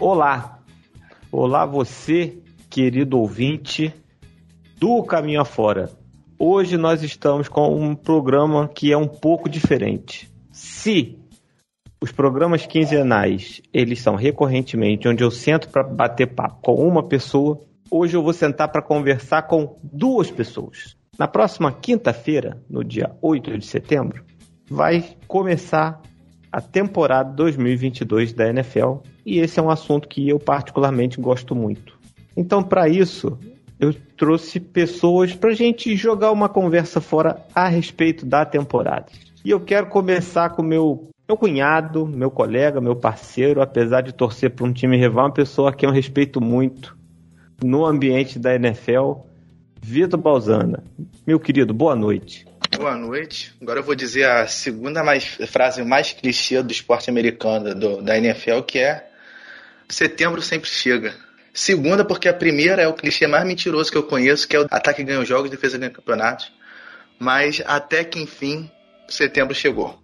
Olá, olá você, querido ouvinte do Caminho Afora. Hoje nós estamos com um programa que é um pouco diferente. Se os programas quinzenais, eles são recorrentemente onde eu sento para bater papo com uma pessoa, hoje eu vou sentar para conversar com duas pessoas. Na próxima quinta-feira, no dia 8 de setembro, vai começar a temporada 2022 da NFL e esse é um assunto que eu particularmente gosto muito. Então, para isso, eu trouxe pessoas para a gente jogar uma conversa fora a respeito da temporada. E eu quero começar com meu meu cunhado, meu colega, meu parceiro, apesar de torcer para um time rival, uma pessoa que eu respeito muito no ambiente da NFL, Vitor Balzana. Meu querido, boa noite. Boa noite. Agora eu vou dizer a segunda mais, frase mais clichê do esporte americano, do, da NFL, que é setembro sempre chega. Segunda, porque a primeira é o clichê mais mentiroso que eu conheço, que é o ataque ganha os jogos, defesa ganha campeonatos. Mas até que enfim, setembro chegou.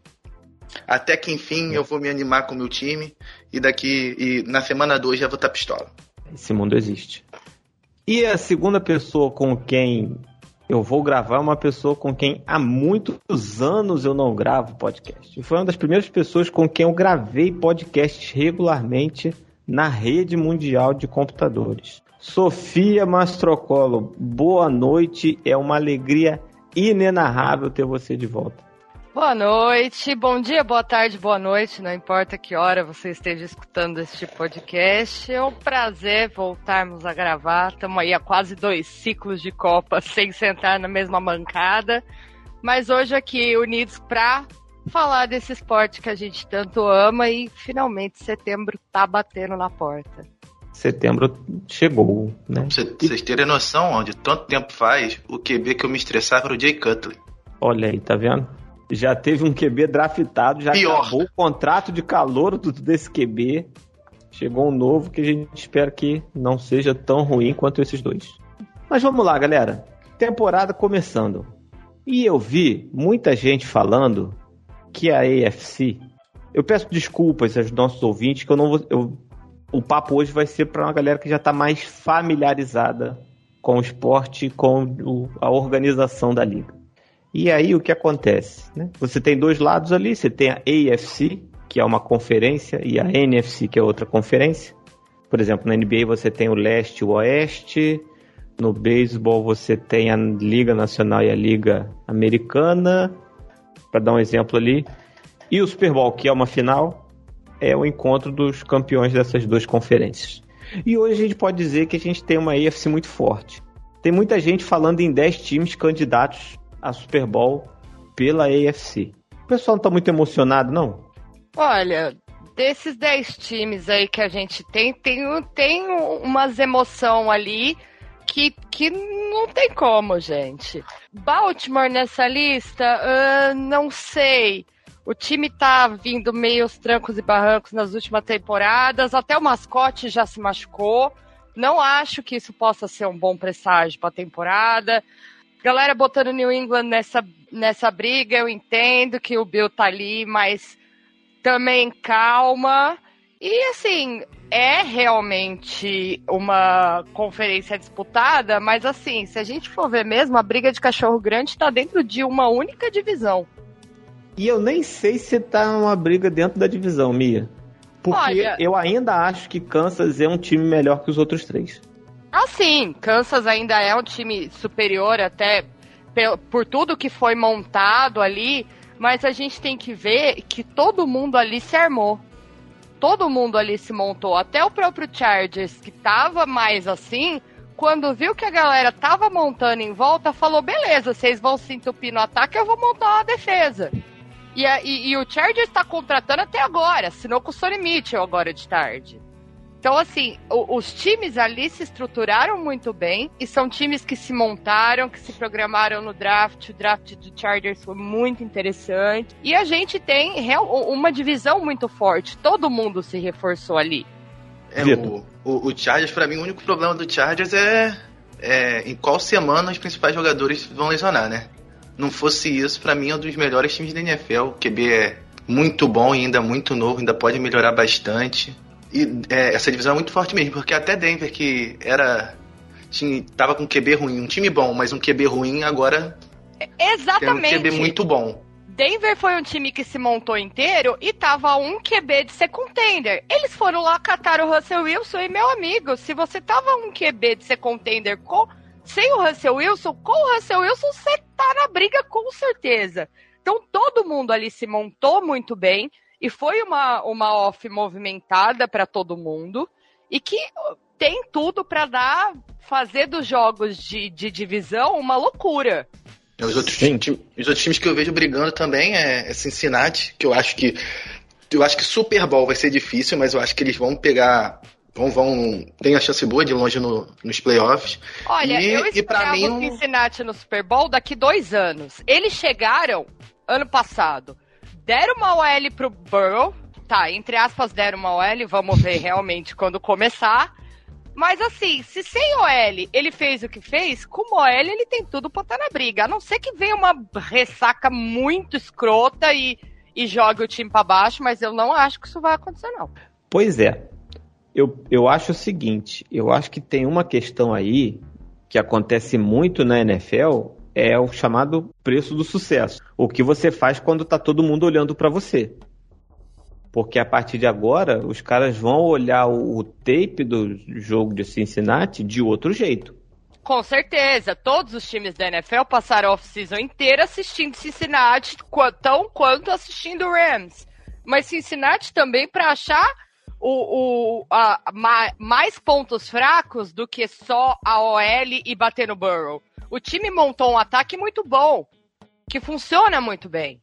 Até que enfim eu vou me animar com o meu time e daqui e na semana 2 já vou estar pistola. Esse mundo existe. E a segunda pessoa com quem eu vou gravar é uma pessoa com quem há muitos anos eu não gravo podcast. Foi uma das primeiras pessoas com quem eu gravei podcasts regularmente na rede mundial de computadores. Sofia Mastrocolo, boa noite. É uma alegria inenarrável ter você de volta. Boa noite, bom dia, boa tarde, boa noite, não importa que hora você esteja escutando este podcast. É um prazer voltarmos a gravar. Estamos aí há quase dois ciclos de Copa sem sentar na mesma bancada, mas hoje aqui unidos para falar desse esporte que a gente tanto ama e finalmente setembro tá batendo na porta. Setembro chegou, né? Pra vocês terem noção, onde tanto tempo faz, o QB que eu me estressava era o Jay Cutler. Olha aí, tá vendo? Já teve um QB draftado, já Pior. acabou o contrato de calor desse QB. Chegou um novo que a gente espera que não seja tão ruim quanto esses dois. Mas vamos lá, galera. Temporada começando. E eu vi muita gente falando que a AFC. Eu peço desculpas aos nossos ouvintes que eu não vou. Eu, o papo hoje vai ser para uma galera que já está mais familiarizada com o esporte, com o, a organização da liga. E aí o que acontece? Né? Você tem dois lados ali, você tem a AFC, que é uma conferência, e a NFC, que é outra conferência. Por exemplo, na NBA você tem o leste e o oeste, no beisebol você tem a Liga Nacional e a Liga Americana, para dar um exemplo ali. E o Super Bowl, que é uma final, é o encontro dos campeões dessas duas conferências. E hoje a gente pode dizer que a gente tem uma AFC muito forte. Tem muita gente falando em 10 times candidatos a Super Bowl pela AFC. O pessoal não está muito emocionado, não? Olha, desses 10 times aí que a gente tem, tem, tem umas emoção ali que, que não tem como, gente. Baltimore nessa lista, uh, não sei. O time tá vindo meio os trancos e barrancos nas últimas temporadas, até o mascote já se machucou. Não acho que isso possa ser um bom presságio para a temporada. Galera botando New England nessa, nessa briga, eu entendo que o Bill tá ali, mas também calma. E assim, é realmente uma conferência disputada, mas assim, se a gente for ver mesmo, a briga de cachorro grande está dentro de uma única divisão. E eu nem sei se tá uma briga dentro da divisão, Mia. Porque Olha, eu ainda acho que Kansas é um time melhor que os outros três. Ah, sim, Kansas ainda é um time superior até por tudo que foi montado ali, mas a gente tem que ver que todo mundo ali se armou todo mundo ali se montou, até o próprio Chargers, que tava mais assim, quando viu que a galera tava montando em volta, falou: beleza, vocês vão se entupir no ataque, eu vou montar uma defesa. E, a, e, e o Chargers está contratando até agora, assinou com o Sonny Mitchell agora de tarde. Então, assim, o, os times ali se estruturaram muito bem e são times que se montaram, que se programaram no draft. O draft do Chargers foi muito interessante. E a gente tem real, uma divisão muito forte. Todo mundo se reforçou ali. É, o, o, o, Chargers, para mim, o único problema do Chargers é, é em qual semana os principais jogadores vão lesionar, né? Não fosse isso, para mim é um dos melhores times da NFL. O QB é muito bom e ainda muito novo, ainda pode melhorar bastante. E é, essa divisão é muito forte mesmo, porque até Denver, que era. Tinha, tava com um QB ruim, um time bom, mas um QB ruim, agora. Exatamente. Tem um QB muito bom. Denver foi um time que se montou inteiro e tava um QB de ser contender. Eles foram lá catar o Russell Wilson e, meu amigo, se você tava um QB de ser contender com, sem o Russell Wilson, com o Russell Wilson, você tá na briga com certeza. Então todo mundo ali se montou muito bem e foi uma, uma off movimentada para todo mundo e que tem tudo para dar fazer dos jogos de, de divisão uma loucura. Os outros, times, os outros times que eu vejo brigando também é, é Cincinnati, que eu acho que eu acho que Super Bowl vai ser difícil, mas eu acho que eles vão pegar vão, vão tem a chance boa de ir longe no, nos playoffs. Olha, e, eu esperava mim, o Cincinnati no Super Bowl daqui dois anos. Eles chegaram ano passado, deram uma OL pro Burrow, tá, entre aspas deram uma OL, vamos ver realmente quando começar. Mas assim, se sem OL ele fez o que fez, com OL ele tem tudo pra estar tá na briga. A não ser que venha uma ressaca muito escrota e, e jogue o time para baixo, mas eu não acho que isso vai acontecer, não. Pois é. Eu, eu acho o seguinte, eu acho que tem uma questão aí que acontece muito na NFL, é o chamado preço do sucesso. O que você faz quando tá todo mundo olhando para você. Porque a partir de agora, os caras vão olhar o, o tape do jogo de Cincinnati de outro jeito. Com certeza, todos os times da NFL passaram a off-season inteira assistindo Cincinnati, tão quanto assistindo Rams. Mas Cincinnati também para achar o, o a, mais pontos fracos do que só a OL e bater no Burrow. O time montou um ataque muito bom, que funciona muito bem.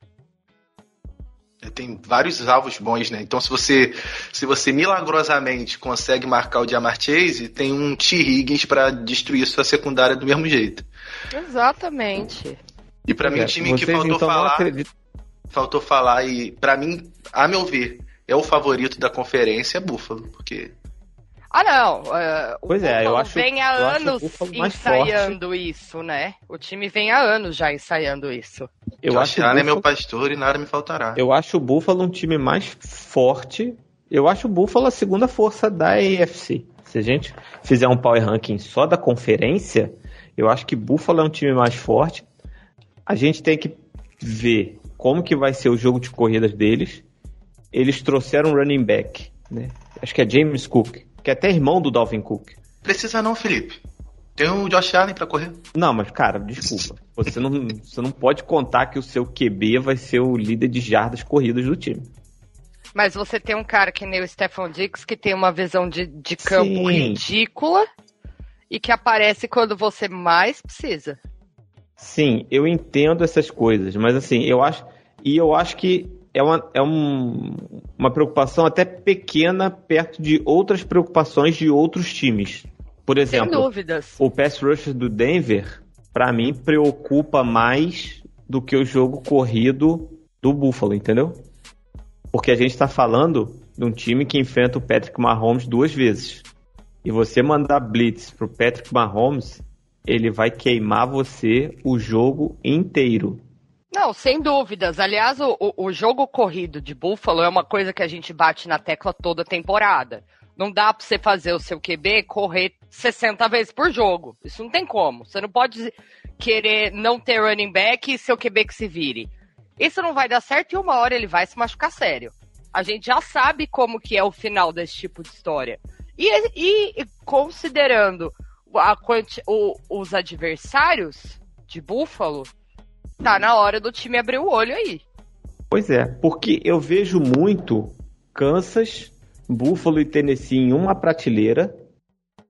É, tem vários alvos bons, né? Então, se você, se você milagrosamente consegue marcar o Jamar Chase, tem um T. Higgins para destruir sua secundária do mesmo jeito. Exatamente. E para mim, o time que faltou então falar. Faltou falar, e para mim, a meu ver, é o favorito da conferência é Buffalo, porque. Ah, não. Uh, pois é, eu acho. vem há anos ensaiando forte. isso, né? O time vem há anos já ensaiando isso. Eu Josh acho Allen é meu pastor e nada me faltará. Eu acho o Buffalo um time mais forte. Eu acho o Buffalo a segunda força da AFC. Se a gente fizer um power ranking só da conferência, eu acho que Buffalo é um time mais forte. A gente tem que ver como que vai ser o jogo de corridas deles. Eles trouxeram um running back, né? Acho que é James Cook, que é até irmão do Dalvin Cook. Precisa não, Felipe. Tem o Josh Allen para correr. Não, mas cara, desculpa. Você não, você não pode contar que o seu QB vai ser o líder de jardas corridas do time. Mas você tem um cara que nem o Stefan Dix que tem uma visão de, de campo Sim. ridícula e que aparece quando você mais precisa. Sim, eu entendo essas coisas, mas assim, eu acho. E eu acho que é uma, é um, uma preocupação até pequena perto de outras preocupações de outros times. Por exemplo, o pass rush do Denver, para mim, preocupa mais do que o jogo corrido do Buffalo, entendeu? Porque a gente está falando de um time que enfrenta o Patrick Mahomes duas vezes. E você mandar blitz pro Patrick Mahomes, ele vai queimar você o jogo inteiro. Não, sem dúvidas. Aliás, o, o jogo corrido de Buffalo é uma coisa que a gente bate na tecla toda temporada. Não dá para você fazer o seu QB correr 60 vezes por jogo. Isso não tem como. Você não pode querer não ter running back e seu QB que se vire. Isso não vai dar certo e uma hora ele vai se machucar sério. A gente já sabe como que é o final desse tipo de história. E, e considerando a, o, os adversários de Buffalo, tá na hora do time abrir o olho aí. Pois é, porque eu vejo muito Kansas Buffalo e Tennessee em uma prateleira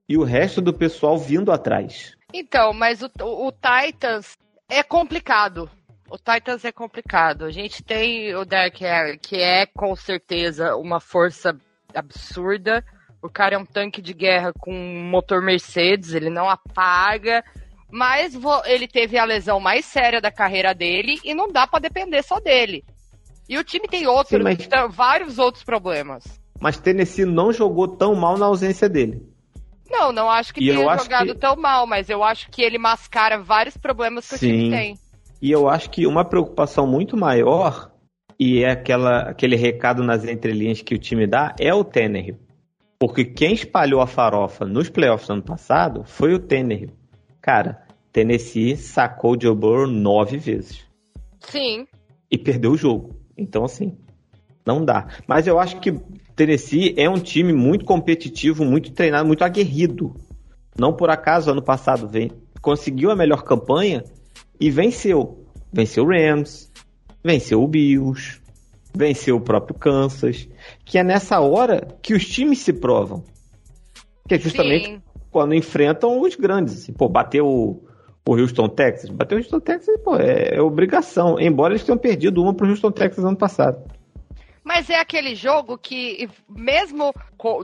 e o resto do pessoal vindo atrás. Então, mas o, o, Titans é complicado. O Titans é complicado. A gente tem o Derek Harry, que é com certeza uma força absurda. O cara é um tanque de guerra com motor Mercedes, ele não apaga. Mas ele teve a lesão mais séria da carreira dele e não dá para depender só dele. E o time tem outros, Sim, mas... vários outros problemas. mas Tennessee não jogou tão mal na ausência dele. Não, não acho que e tenha jogado que... tão mal, mas eu acho que ele mascara vários problemas que Sim. o time tem. E eu acho que uma preocupação muito maior, e é aquela, aquele recado nas entrelinhas que o time dá, é o Tannehill. Porque quem espalhou a farofa nos playoffs do ano passado foi o Tannehill. Cara, Tennessee sacou o Joe Burrow nove vezes. Sim. E perdeu o jogo. Então, assim, não dá. Mas eu acho que Tennessee é um time muito competitivo, muito treinado, muito aguerrido. Não por acaso, ano passado vem, conseguiu a melhor campanha e venceu. Venceu o Rams, venceu o Bills, venceu o próprio Kansas. Que é nessa hora que os times se provam. Que é justamente Sim. quando enfrentam os grandes. Assim, pô, bateu o, Houston Texas. Bateu o Houston Texas, pô, é, é obrigação. Embora eles tenham perdido uma pro Houston Texas ano passado. Mas é aquele jogo que, mesmo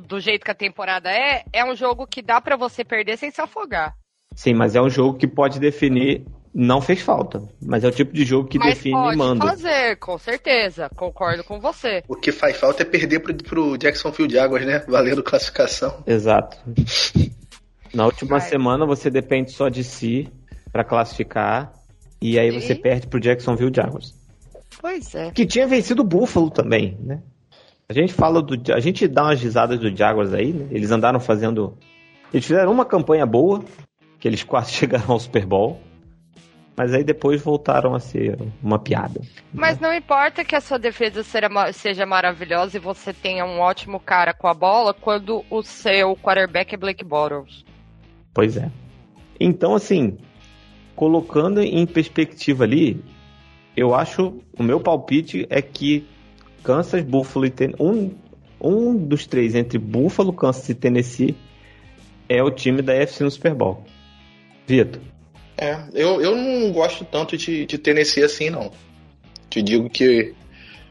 do jeito que a temporada é, é um jogo que dá para você perder sem se afogar. Sim, mas é um jogo que pode definir. Não fez falta, mas é o tipo de jogo que mas define pode e manda. fazer, com certeza. Concordo com você. O que faz falta é perder pro, pro Jacksonville Jaguars, né? Valendo classificação. Exato. Na última semana você depende só de si para classificar e aí você perde pro Jacksonville Jaguars. Pois é. Que tinha vencido o Buffalo também, né? A gente fala do. A gente dá umas risadas do Jaguars aí, né? Eles andaram fazendo. Eles fizeram uma campanha boa, que eles quase chegaram ao Super Bowl. Mas aí depois voltaram a ser uma piada. Mas né? não importa que a sua defesa seja maravilhosa e você tenha um ótimo cara com a bola quando o seu quarterback é Blake Bottles. Pois é. Então, assim, colocando em perspectiva ali, eu acho, o meu palpite é que Kansas, Buffalo e Tennessee, um, um dos três entre Buffalo, Kansas e Tennessee é o time da FC no Super Bowl. Vitor. É, eu, eu não gosto tanto de, de Tennessee assim, não. Te digo que,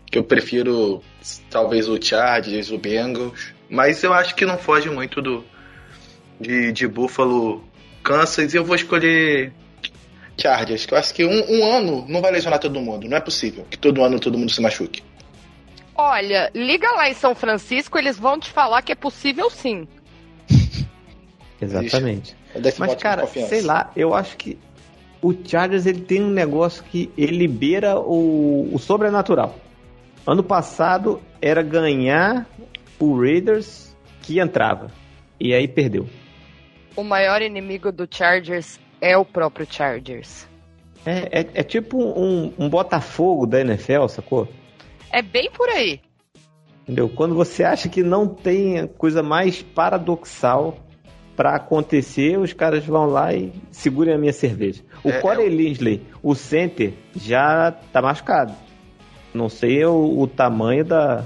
que eu prefiro talvez o Chargers, o Bengals, mas eu acho que não foge muito do de, de Buffalo, Kansas, e eu vou escolher Chargers, que eu acho que um, um, ano não vai lesionar todo mundo. Não é possível que todo ano todo mundo se machuque. Olha, liga lá em São Francisco, eles vão te falar que é possível sim. Exatamente. Mas, cara, sei lá, eu acho que o Chargers ele tem um negócio que ele beira o, o sobrenatural. Ano passado era ganhar o Raiders que entrava. E aí perdeu. O maior inimigo do Chargers é o próprio Chargers. É, é, é tipo um, um, Botafogo da NFL, sacou? É bem por aí. Entendeu? Quando você acha que não tem coisa mais paradoxal para acontecer, os caras vão lá e segurem a minha cerveja. O é, Corey é... Linsley, o center, já tá machucado. Não sei o, o tamanho da,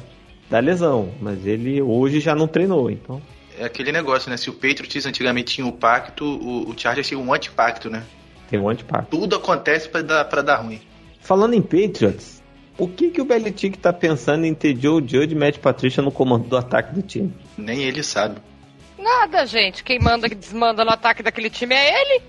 da lesão, mas ele hoje já não treinou, então é aquele negócio, né? Se o Patriots antigamente tinha o pacto, o, o Chargers tinha um antipacto, né? Tem um antipacto. Tudo acontece para dar, pra dar ruim. Falando em Patriots, o que, que o Belichick tá pensando em ter Joe Judge e Matt Patricia no comando do ataque do time? Nem ele sabe. Nada, gente. Quem manda e desmanda no ataque daquele time é ele.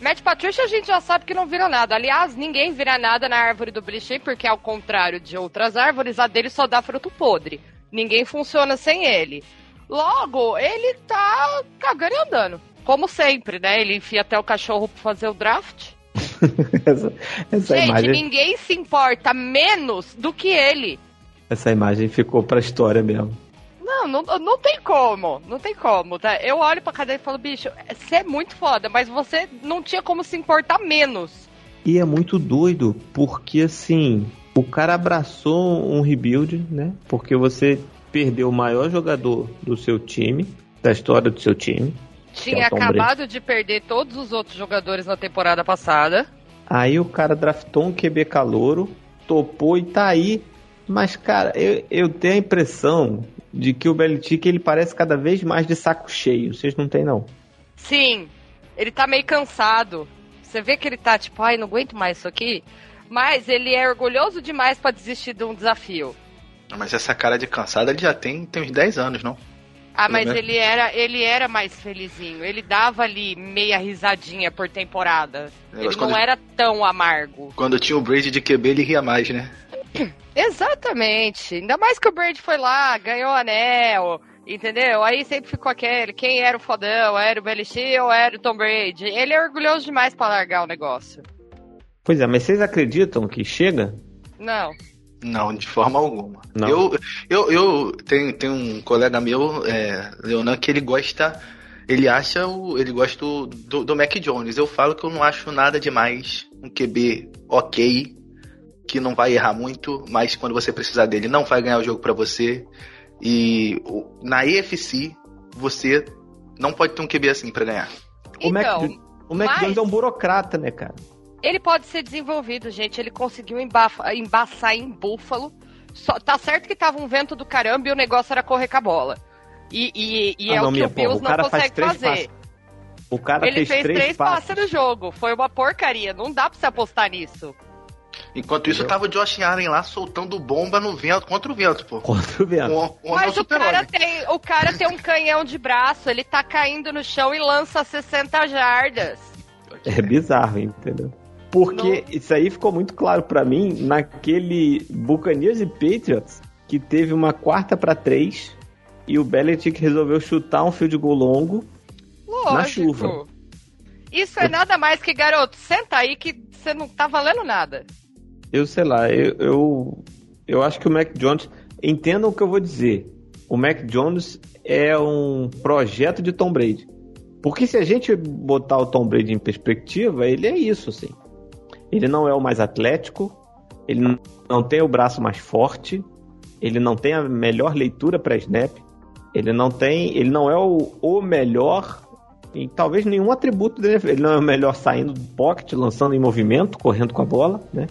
Matt Patricia a gente já sabe que não vira nada. Aliás, ninguém vira nada na árvore do Belichick, porque ao contrário de outras árvores, a dele só dá fruto podre. Ninguém funciona sem ele. Logo, ele tá cagando e andando. Como sempre, né? Ele enfia até o cachorro pra fazer o draft. essa, essa Gente, imagem... ninguém se importa menos do que ele. Essa imagem ficou pra história mesmo. Não, não, não tem como. Não tem como, tá? Eu olho pra cadeira e falo, bicho, você é muito foda, mas você não tinha como se importar menos. E é muito doido, porque assim, o cara abraçou um rebuild, né? Porque você perdeu o maior jogador do seu time, da história do seu time. Tinha é acabado Brady. de perder todos os outros jogadores na temporada passada. Aí o cara draftou um QB calouro, topou e tá aí. Mas, cara, eu, eu tenho a impressão de que o Belichick ele parece cada vez mais de saco cheio. Vocês não tem, não? Sim, ele tá meio cansado. Você vê que ele tá tipo, ai, não aguento mais isso aqui. Mas ele é orgulhoso demais para desistir de um desafio. Mas essa cara de cansado ele já tem, tem uns 10 anos, não? Ah, mas ele era, ele era mais felizinho. Ele dava ali meia risadinha por temporada. ele não era tão amargo. Quando tinha o Brady de QB, ele ria mais, né? Exatamente. Ainda mais que o Brady foi lá, ganhou o anel, entendeu? Aí sempre ficou aquele, quem era o fodão? Era o Belichick ou era o Tom Brady? Ele é orgulhoso demais para largar o negócio. Pois é, mas vocês acreditam que chega? Não. Não, de forma alguma. Não. Eu, eu, eu tenho, tenho um colega meu, é, Leonan, que ele gosta. Ele acha o. Ele gosta do, do Mac Jones. Eu falo que eu não acho nada demais. Um QB ok, que não vai errar muito, mas quando você precisar dele, não vai ganhar o jogo para você. E na EFC, você não pode ter um QB assim para ganhar. O então, Mac, o Mac mas... Jones é um burocrata, né, cara? Ele pode ser desenvolvido, gente. Ele conseguiu embafa, embaçar em Búfalo. Só, tá certo que tava um vento do caramba e o negócio era correr com a bola. E, e, e ah, é não, o que o Bills porra, não consegue fazer. Passes. O cara ele fez, fez três, três passes. passes no jogo. Foi uma porcaria. Não dá pra você apostar nisso. Enquanto isso, tava o Josh Allen lá soltando bomba no vento, contra o vento, pô. Contra o vento. O, o Mas o cara, tem, o cara tem um canhão de braço, ele tá caindo no chão e lança 60 jardas. É bizarro, entendeu? Porque Não. isso aí ficou muito claro para mim naquele Buccaneers e Patriots que teve uma quarta para três e o Belichick resolveu chutar um field goal longo Lógico. na chuva. Isso é nada mais que, garoto, senta aí que você não tá valendo nada. Eu sei lá, eu, eu, eu acho que o Mac Jones. Entenda o que eu vou dizer. O Mac Jones é um projeto de Tom Brady. Porque se a gente botar o Tom Brady em perspectiva, ele é isso, assim. Ele não é o mais atlético, ele não tem o braço mais forte, ele não tem a melhor leitura para snap, ele não tem, ele não é o, o melhor em talvez nenhum atributo dele. Ele não é o melhor saindo do pocket, lançando em movimento, correndo com a bola, né?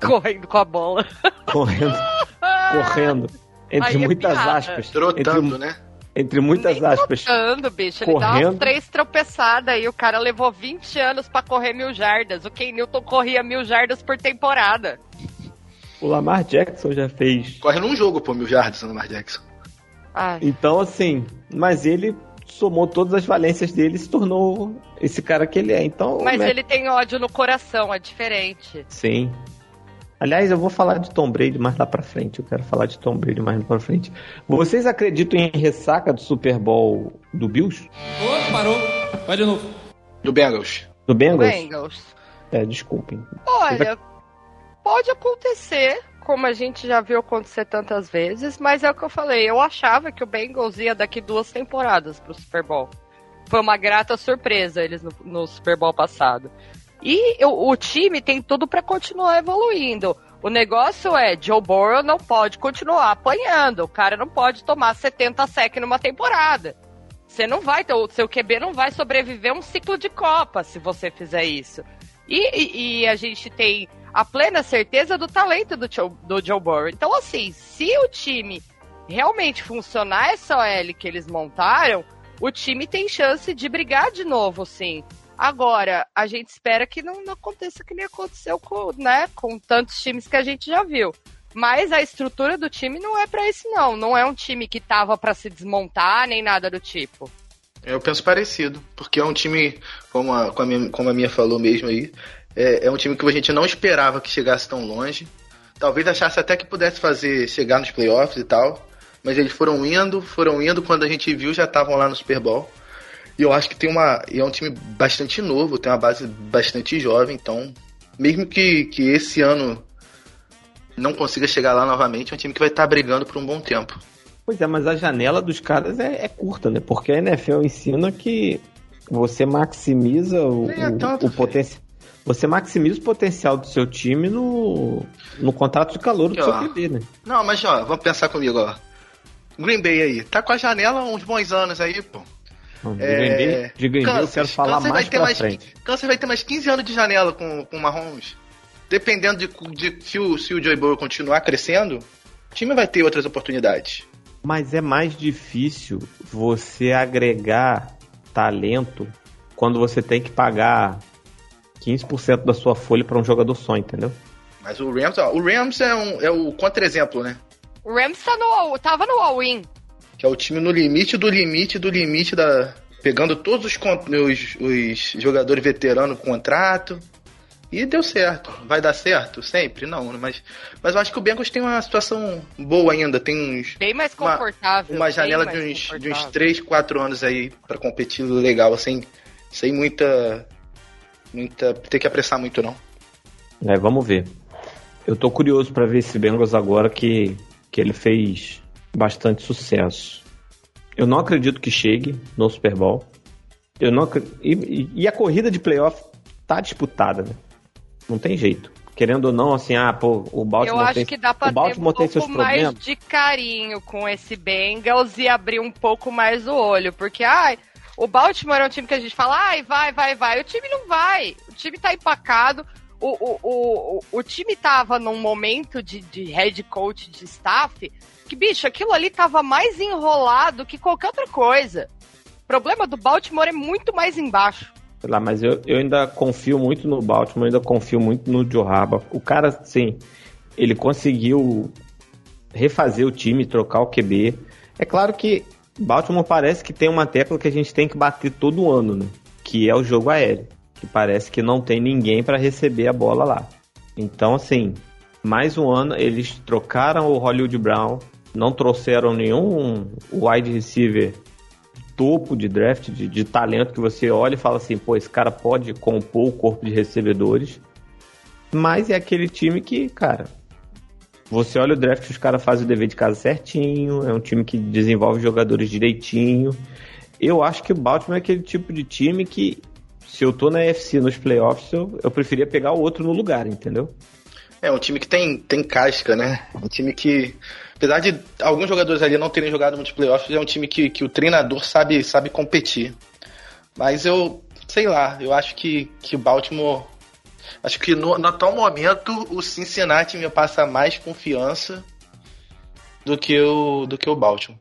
Correndo com a bola. Correndo. correndo. Entre Aí é muitas é aspas. Trotando, entre, né? Entre muitas Nem aspas. Trotando, bicho. Ele correndo. dá umas três tropeçadas e o cara levou 20 anos para correr mil jardas. O Ken Newton corria mil jardas por temporada. O Lamar Jackson já fez. Corre num jogo, pô, mil jardas, o Lamar Jackson. Ai. Então, assim, mas ele somou todas as valências dele e se tornou esse cara que ele é. Então, mas ele tem ódio no coração, é diferente. Sim. Aliás, eu vou falar de Tom Brady mais lá pra frente. Eu quero falar de Tom Brady mais lá pra frente. Vocês acreditam em ressaca do Super Bowl do Bills? Oh, parou. Vai de novo. Do Bengals. Do Bengals? Bengals. É, desculpem. Olha, pode acontecer, como a gente já viu acontecer tantas vezes, mas é o que eu falei. Eu achava que o Bengals ia daqui duas temporadas pro Super Bowl. Foi uma grata surpresa eles no, no Super Bowl passado. E o, o time tem tudo para continuar evoluindo. O negócio é, Joe Burrow não pode continuar apanhando. O cara não pode tomar 70 sec numa temporada. Você não vai, o seu QB não vai sobreviver um ciclo de Copa se você fizer isso. E, e, e a gente tem a plena certeza do talento do, do Joe Burrow. Então, assim, se o time realmente funcionar essa OL que eles montaram, o time tem chance de brigar de novo, sim. Agora, a gente espera que não, não aconteça que nem aconteceu com, né, com tantos times que a gente já viu. Mas a estrutura do time não é para esse não. Não é um time que tava para se desmontar nem nada do tipo. Eu penso parecido, porque é um time, como a, como a, minha, como a minha falou mesmo aí, é, é, um time que a gente não esperava que chegasse tão longe. Talvez achasse até que pudesse fazer chegar nos playoffs e tal, mas eles foram indo, foram indo, quando a gente viu já estavam lá no Super Bowl. E eu acho que tem uma. é um time bastante novo, tem uma base bastante jovem, então, mesmo que, que esse ano não consiga chegar lá novamente, é um time que vai estar brigando por um bom tempo. Pois é, mas a janela dos caras é, é curta, né? Porque a NFL ensina que você maximiza o, é o, o potencial. Você maximiza o potencial do seu time no, no contrato de calor do seu QB, né? Não, mas ó, vamos pensar comigo, ó. Green Bay aí, tá com a janela uns bons anos aí, pô. De Green Bay, de Green Bay eu quero falar mais pra mais, frente. Kansas vai ter mais 15 anos de janela com, com o Mahomes. Dependendo de, de se, o, se o Joey Burrow continuar crescendo, o time vai ter outras oportunidades. Mas é mais difícil você agregar talento quando você tem que pagar 15% da sua folha para um jogador só, entendeu? Mas o Rams, ó, o Rams é, um, é o contra-exemplo, né? O Rams tá no, tava no all-in que é o time no limite do limite do limite da. Pegando todos os, os, os jogadores veteranos com contrato, E deu certo. Vai dar certo? Sempre? Não, mas, mas eu acho que o Bengals tem uma situação boa ainda. Tem uns. Bem mais confortável. Uma, uma janela de uns, de uns 3, 4 anos aí para competir legal, sem, sem muita. muita. ter que apressar muito, não. É, vamos ver. Eu tô curioso para ver esse Bengals agora que, que ele fez bastante sucesso. Eu não acredito que chegue no Super Bowl. Eu não e, e a corrida de playoff tá disputada, né? Não tem jeito. Querendo ou não, assim, ah, pô, o Baltimore Eu acho tem, que dá pra o Baltimore ter um pouco mais problemas. de carinho com esse Bengals e abrir um pouco mais o olho. Porque, ai, o Baltimore é um time que a gente fala, ai, vai, vai, vai. O time não vai. O time tá empacado. O, o, o, o, o time tava num momento de, de head coach, de staff, que, bicho, aquilo ali tava mais enrolado que qualquer outra coisa. O problema do Baltimore é muito mais embaixo. Sei lá, mas eu, eu ainda confio muito no Baltimore, ainda confio muito no Joe. O cara, sim, ele conseguiu refazer o time, trocar o QB. É claro que Baltimore parece que tem uma tecla que a gente tem que bater todo ano, né? Que é o jogo aéreo. Que parece que não tem ninguém para receber a bola lá. Então, assim, mais um ano eles trocaram o Hollywood Brown, não trouxeram nenhum wide receiver topo de draft, de, de, talento que você olha e fala assim, pô, esse cara pode compor o corpo de recebedores. Mas é aquele time que, cara, você olha o draft, os caras fazem o dever de casa certinho, é um time que desenvolve jogadores direitinho. Eu acho que o Baltimore é aquele tipo de time que, se eu tô na FC nos playoffs, eu, eu preferia pegar o outro no lugar, entendeu? É um time que tem, tem casca, né? Um time que apesar de alguns jogadores ali não terem jogado muitos playoffs, é um time que, que o treinador sabe, sabe competir. Mas eu, sei lá, eu acho que, que o Baltimore. Acho que no, no atual momento o Cincinnati me passa mais confiança do que o, do que o Baltimore.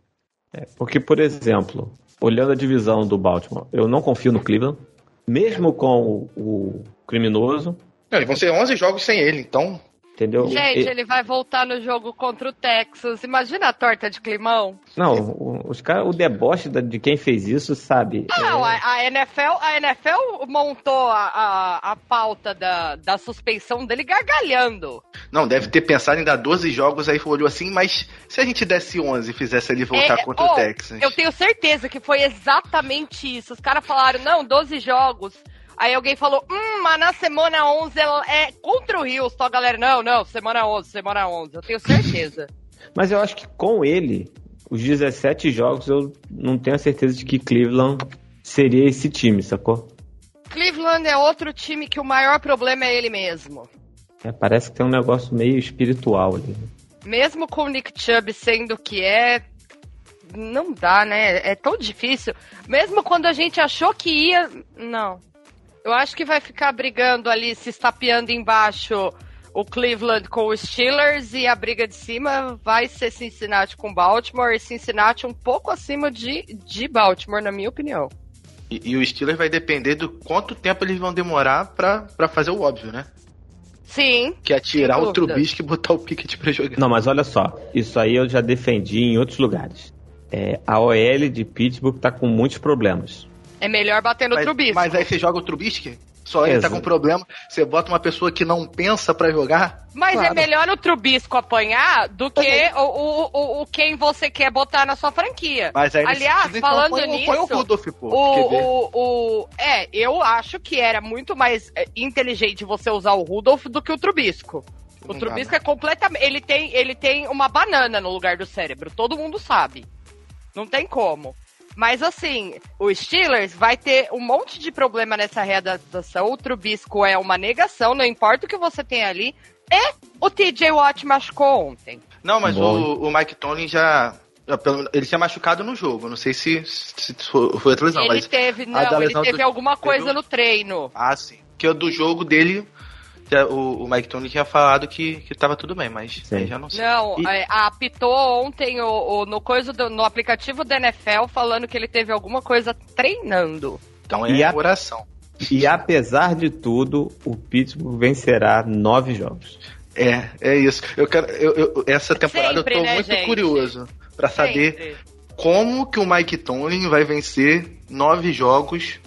É, porque, por exemplo, olhando a divisão do Baltimore, eu não confio no Cleveland, mesmo com o, o criminoso. Não, vão ser 11 jogos sem ele, então Entendeu? Gente, ele vai voltar no jogo contra o Texas. Imagina a torta de climão. Não, o, os cara, o deboche de quem fez isso, sabe? Não, é... a, a, NFL, a NFL montou a, a, a, pauta da, da suspensão dele gargalhando. Não, deve ter pensado em dar 12 jogos, aí olhou assim, mas se a gente desse 11 e fizesse ele voltar é, contra oh, o Texas? Eu tenho certeza que foi exatamente isso. Os caras falaram, não, 12 jogos. Aí alguém falou, hum, mas na semana 11 ela é contra o Houston. A galera, não, não, semana 11, semana 11. Eu tenho certeza. mas eu acho que com ele, os 17 jogos, eu não tenho a certeza de que Cleveland seria esse time, sacou? Cleveland é outro time que o maior problema é ele mesmo. É, parece que tem um negócio meio espiritual ali. Mesmo com o Nick Chubb sendo o que é, não dá, né? É tão difícil. Mesmo quando a gente achou que ia. Não. Eu acho que vai ficar brigando ali, se estapeando embaixo o Cleveland com os Steelers e a briga de cima vai ser Cincinnati com Baltimore e Cincinnati um pouco acima de, de Baltimore, na minha opinião. E, e o Steelers vai depender do quanto tempo eles vão demorar para fazer o óbvio, né? Sim. Que é tirar o Trubisky e botar o Pickett pra jogar. Não, mas olha só, isso aí eu já defendi em outros lugares. É, a OL de Pittsburgh tá com muitos problemas. É melhor bater no mas, Trubisky. Mas aí você joga o Trubisky? Só ele Exato. tá com problema. Você bota uma pessoa que não pensa para jogar. Mas é claro. é melhor o Trubisco apanhar do que o, o, o, o, quem você quer botar na sua franquia. Mas aí, Aliás, falando põe, nisso. Põe o Rudolph, pô. O, o, o, é, eu acho que era muito mais é, inteligente você usar o Rudolph do que o Trubisco. O Trubisco é completamente. Ele tem, ele tem uma banana no lugar do cérebro. Todo mundo sabe. Não tem como. Mas assim, o Steelers vai ter um monte de problema nessa readaptação. O Trubisco é uma negação, não importa o que você tem ali. E o TJ Watt machucou ontem. Não, mas o, o, Mike Tony já. Ele tinha machucado no jogo. Não sei se, se foi a lesão, ele mas. Teve, não, ele teve do... alguma coisa teve... no treino. Ah, sim. Que o do jogo dele o, o Mike Tony tinha falado que, que tava tudo bem, mas já não sei. Não, e... É, apitou ontem o, o, no, coisa do, no aplicativo da NFL falando que ele teve alguma coisa treinando. Então é e a... oração. E apesar de tudo, o Pittsburgh vencerá nove jogos. É, é isso. Eu quero, eu, eu essa temporada Sempre, eu tô né, muito gente? curioso para saber como que o Mike Tomlin vai vencer nove jogos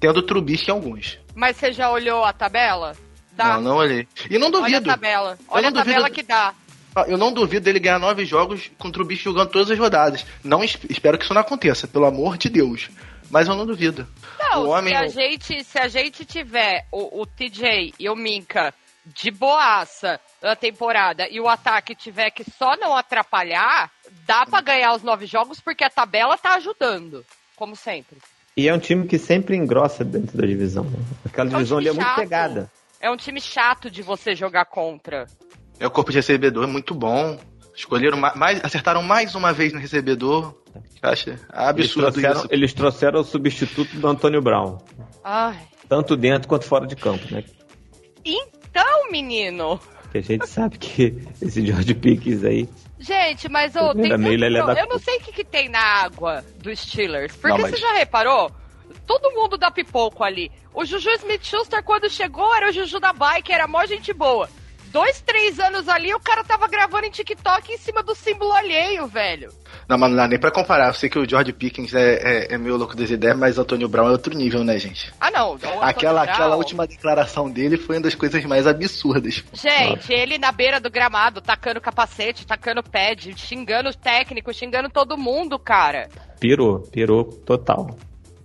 tendo Trubisky em alguns. Mas você já olhou a tabela? Dá. Não, não olhei. E não duvido. Olha a tabela. Olha a tabela duvido- que dá. Ah, Eu não duvido dele ganhar nove jogos contra o bicho jogando todas as rodadas. Não es- espero que isso não aconteça, pelo amor de Deus. Mas eu não duvido. Não, o homem. se, a gente, se a gente tiver o, o TJ e o Minka de boaça na temporada e o ataque tiver que só não atrapalhar, dá pra ganhar os nove jogos porque a tabela tá ajudando, como sempre. E é um time que sempre engrossa dentro da divisão. né? Aquela É um divisão ali é muito pegada. É um time chato de você jogar contra. É o corpo de recebedor, é muito bom. Escolheram ma- mais, acertaram mais uma vez no recebedor. Eu acho Eles absurdo trouxeram, isso. eles trouxeram o substituto do Antônio Brown. Ai. Tanto dentro quanto fora de campo, né? Então, menino. Que a gente sabe que esse George Pickens aí. Gente, mas ô, tem lelé pro- da eu não sei o que, que tem na água dos Steelers. Porque Não, mas- você já reparou? Todo mundo dá pipoco ali. O Juju Smith-Schuster, quando chegou, era o Juju da bike, era mó gente boa. Dois, três anos ali, o cara tava gravando em TikTok em cima do símbolo alheio, velho. Não, mas não dá nem pra comparar. Eu sei que o George Pickens é, é, é meio louco das ideias, mas o Antônio Brown é outro nível, né, gente? Ah, não. o Aquela, Brown- aquela última declaração dele foi uma das coisas mais absurdas. Gente, ele na beira do gramado, tacando capacete, tacando pad, xingando os técnicos, xingando todo mundo, cara. Pirou, pirou total.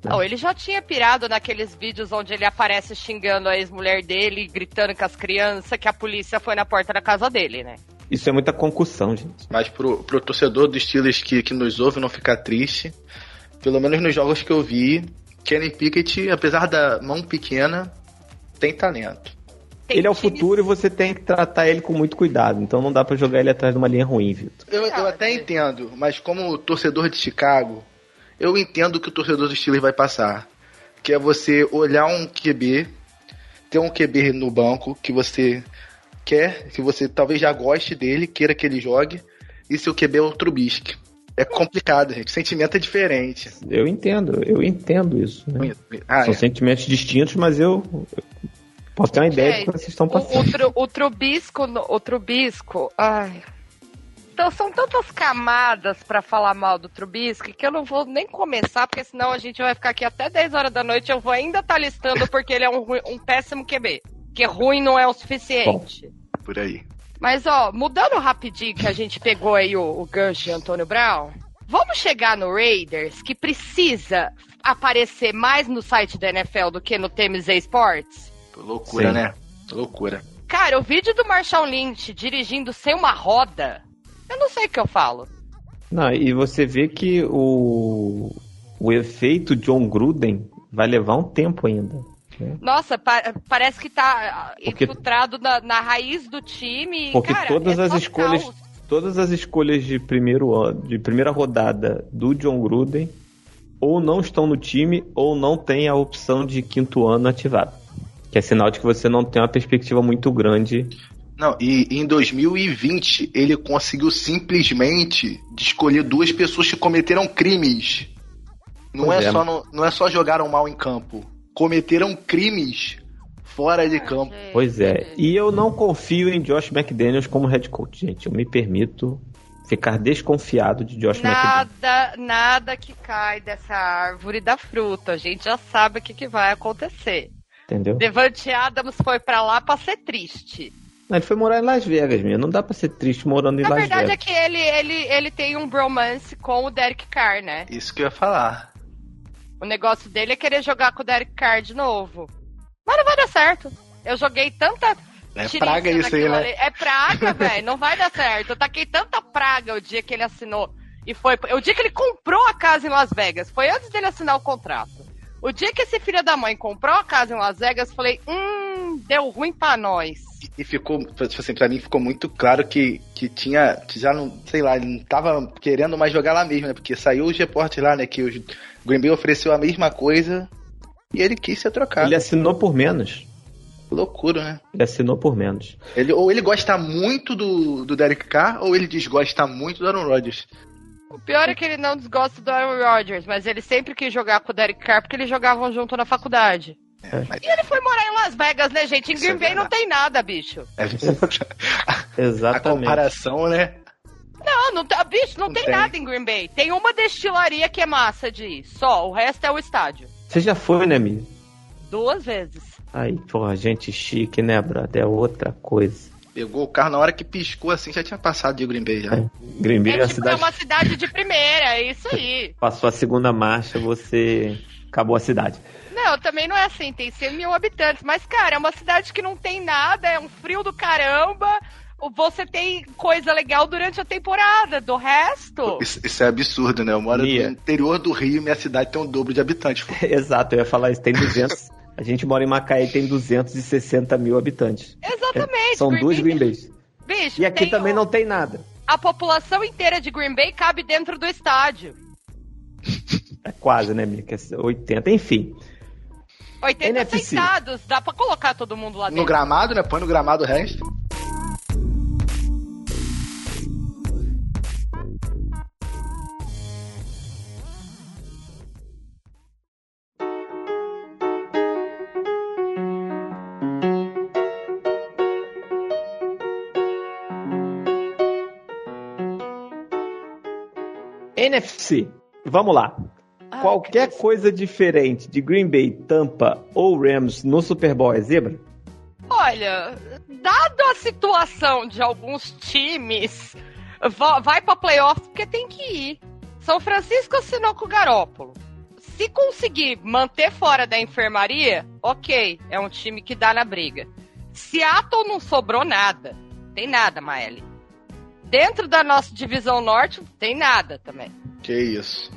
Não, ele já tinha pirado naqueles vídeos onde ele aparece xingando a ex-mulher dele, gritando com as crianças, que a polícia foi na porta da casa dele, né? Isso é muita concussão, gente. Mas pro, pro torcedor dos Steelers que, que nos ouve não ficar triste, pelo menos nos jogos que eu vi, Kenny Pickett, apesar da mão pequena, tem talento. Tem ele é o futuro e você tem que tratar ele com muito cuidado. Então não dá pra jogar ele atrás de uma linha ruim, Vitor. Eu, eu até entendo, mas como torcedor de Chicago, eu entendo que o torcedor dos Steelers vai passar. Que é você olhar um QB, ter um QB no banco que você quer, que você talvez já goste dele, queira que ele jogue, e seu QB é o Trubisky. É complicado, gente. O sentimento é diferente. Eu entendo, eu entendo isso. né? Ah, São é. sentimentos distintos, mas eu eu posso ter uma ideia de Gente, que vocês estão O, o, passando. tru- o Trubisco, o Trubisco, ai. Então são tantas camadas pra falar mal do Trubisky que eu não vou nem começar, porque senão a gente vai ficar aqui até 10 horas da noite. Eu vou ainda estar listando porque ele é um, um péssimo QB. Que ruim não é o suficiente. por aí. Mas, ó, mudando rapidinho que a gente pegou aí o, o gancho de Antônio Brown, vamos chegar no Raiders, que precisa aparecer mais no site da NFL do que no TMZ Sports? Loucura, Sim. né? Loucura. Cara, o vídeo do Marshall Lynch dirigindo sem uma roda, eu não sei o que eu falo. Não, e você vê que o, o efeito John Gruden vai levar um tempo ainda. né? Nossa, pa- parece que tá ah, Porque- infiltrado na, na raiz do time. Porque cara, todas é as escolhas, caos. todas as escolhas de primeiro ano, de primeira rodada do John Gruden ou não estão no time ou não tem a opção de quinto ano ativada. Que é sinal de que você não tem uma perspectiva muito grande. Não, e em 2020 ele conseguiu simplesmente escolher duas pessoas que cometeram crimes. Não Pois é, é. só no- não é só jogaram mal em campo. Cometeram crimes fora de campo. Gente, Pois é. E eu não confio em Josh McDaniels como head coach, gente. Eu me permito ficar desconfiado de Josh McDaniels. Nada, nada que cai dessa árvore da fruta. A gente já sabe o que, que vai acontecer. Entendeu? Devante Adams foi pra lá pra ser triste. Ele foi morar em Las Vegas, minha. Não dá pra ser triste morando em Na Las verdade é Vegas. que ele, ele, ele tem um bromance com o Derek Carr, né? Isso que eu ia falar. O negócio dele é querer jogar com o Derek Carr de novo. Mas não vai dar certo. Eu joguei tanta. É praga isso aí, né? ali. É praga, velho. Não vai dar certo. Eu taquei tanta praga o dia que ele assinou. E foi. O dia que ele comprou a casa em Las Vegas. Foi antes dele assinar o contrato. O dia que esse filho da mãe comprou a casa em Las Vegas, falei: hum, deu ruim pra nós. E- ficou, tipo assim, pra mim ficou muito claro que, que tinha, que já não, sei lá, ele não tava querendo mais jogar lá mesmo, né? Porque saiu os reportes lá, né? Que o Green Bay ofereceu a mesma coisa e ele quis ser trocado. Ele assinou por menos. Loucura, né? Ele assinou por menos. Ele, ou ele gosta muito do, do Derek Carr, ou ele desgosta muito do Aaron Rodgers. O pior é que ele não desgosta do Aaron Rodgers, mas ele sempre quis jogar com o Derek Carr porque eles jogavam junto na faculdade. Mas E ele foi morar em Las Vegas, né, gente? Em é Green Bay não tem nada, bicho. é, a Exatamente. comparação, né? Não, não tá, bicho, não, Não tem, tem. nada em Green Bay. Tem uma destilaria que é massa de ir. Só, o resto é o estádio. Você já foi, né, Mi? Duas vezes. Aí, porra, gente chique, né, brother? É outra coisa. Pegou o carro na hora que piscou, assim, já tinha passado de Green Bay já. É. Green Bay é, é, tipo, cidade... é uma cidade de primeira, é isso aí. Passou a segunda marcha, você acabou a cidade. Não, também não é assim, tem 100 mil habitantes. Mas, cara, é uma cidade que não tem nada, é um frio do caramba. Você tem coisa legal durante a temporada, do resto. Isso, isso é absurdo, né? Eu moro Mia. no interior do Rio e minha cidade tem um dobro de habitantes. Exato, eu ia falar isso, tem 200. A gente mora em Macaé e tem 260 mil habitantes. Exatamente. É, são duas Green Bays. Bicho, e aqui também o... não tem nada. A população inteira de Green Bay cabe dentro do estádio. É quase, né, Mica? 80, enfim. 80 NFC. sentados, dá pra colocar todo mundo lá dentro. No gramado, né? Põe no gramado o resto. NFC. Vamos lá. Ah, Qualquer coisa diferente de Green Bay, Tampa ou Rams no Super Bowl é zebra? Olha, dado a situação de alguns times, vai para playoffs porque tem que ir. São Francisco assinou com o Garópolo. Se conseguir manter fora da enfermaria, ok, é um time que dá na briga. Seattle não sobrou nada. Tem nada, Maeli. Dentro da nossa divisão norte, tem nada também. Que isso.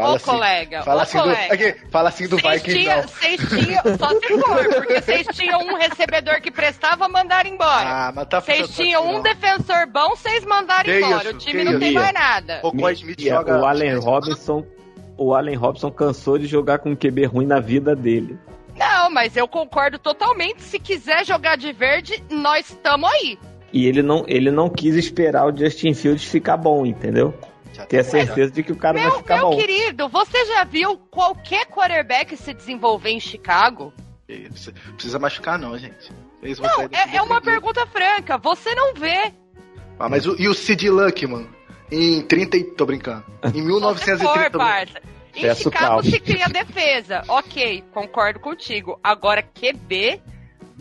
Fala Ô, assim, colega. Fala, Ô, assim colega. Do, aqui, fala assim do Vikings, tinha, Vocês tinham, só se for, porque vocês tinham um recebedor que prestava, mandaram embora. Ah, mas tá Vocês tinham um defensor bom, vocês mandaram que embora. Isso? O time não isso? tem mais nada. O, joga... o Allen Robinson, o Allen Robinson cansou de jogar com um QB ruim na vida dele. Não, mas eu concordo totalmente. Se quiser jogar de verde, nós estamos aí. E ele não, ele não quis esperar o Justin Fields ficar bom, entendeu? Ter a certeza de que o cara meu, vai ficar meu bom. Meu querido, você já viu qualquer quarterback se desenvolver em Chicago? Precisa machucar não, gente. não, é, é uma pergunta franca. Você não vê. Ah, mas o, e o Sid Luckman? Em 30 e... Tô brincando. Em 1930... For, parça. Em Peço Chicago se cria defesa. ok, concordo contigo. Agora, QB...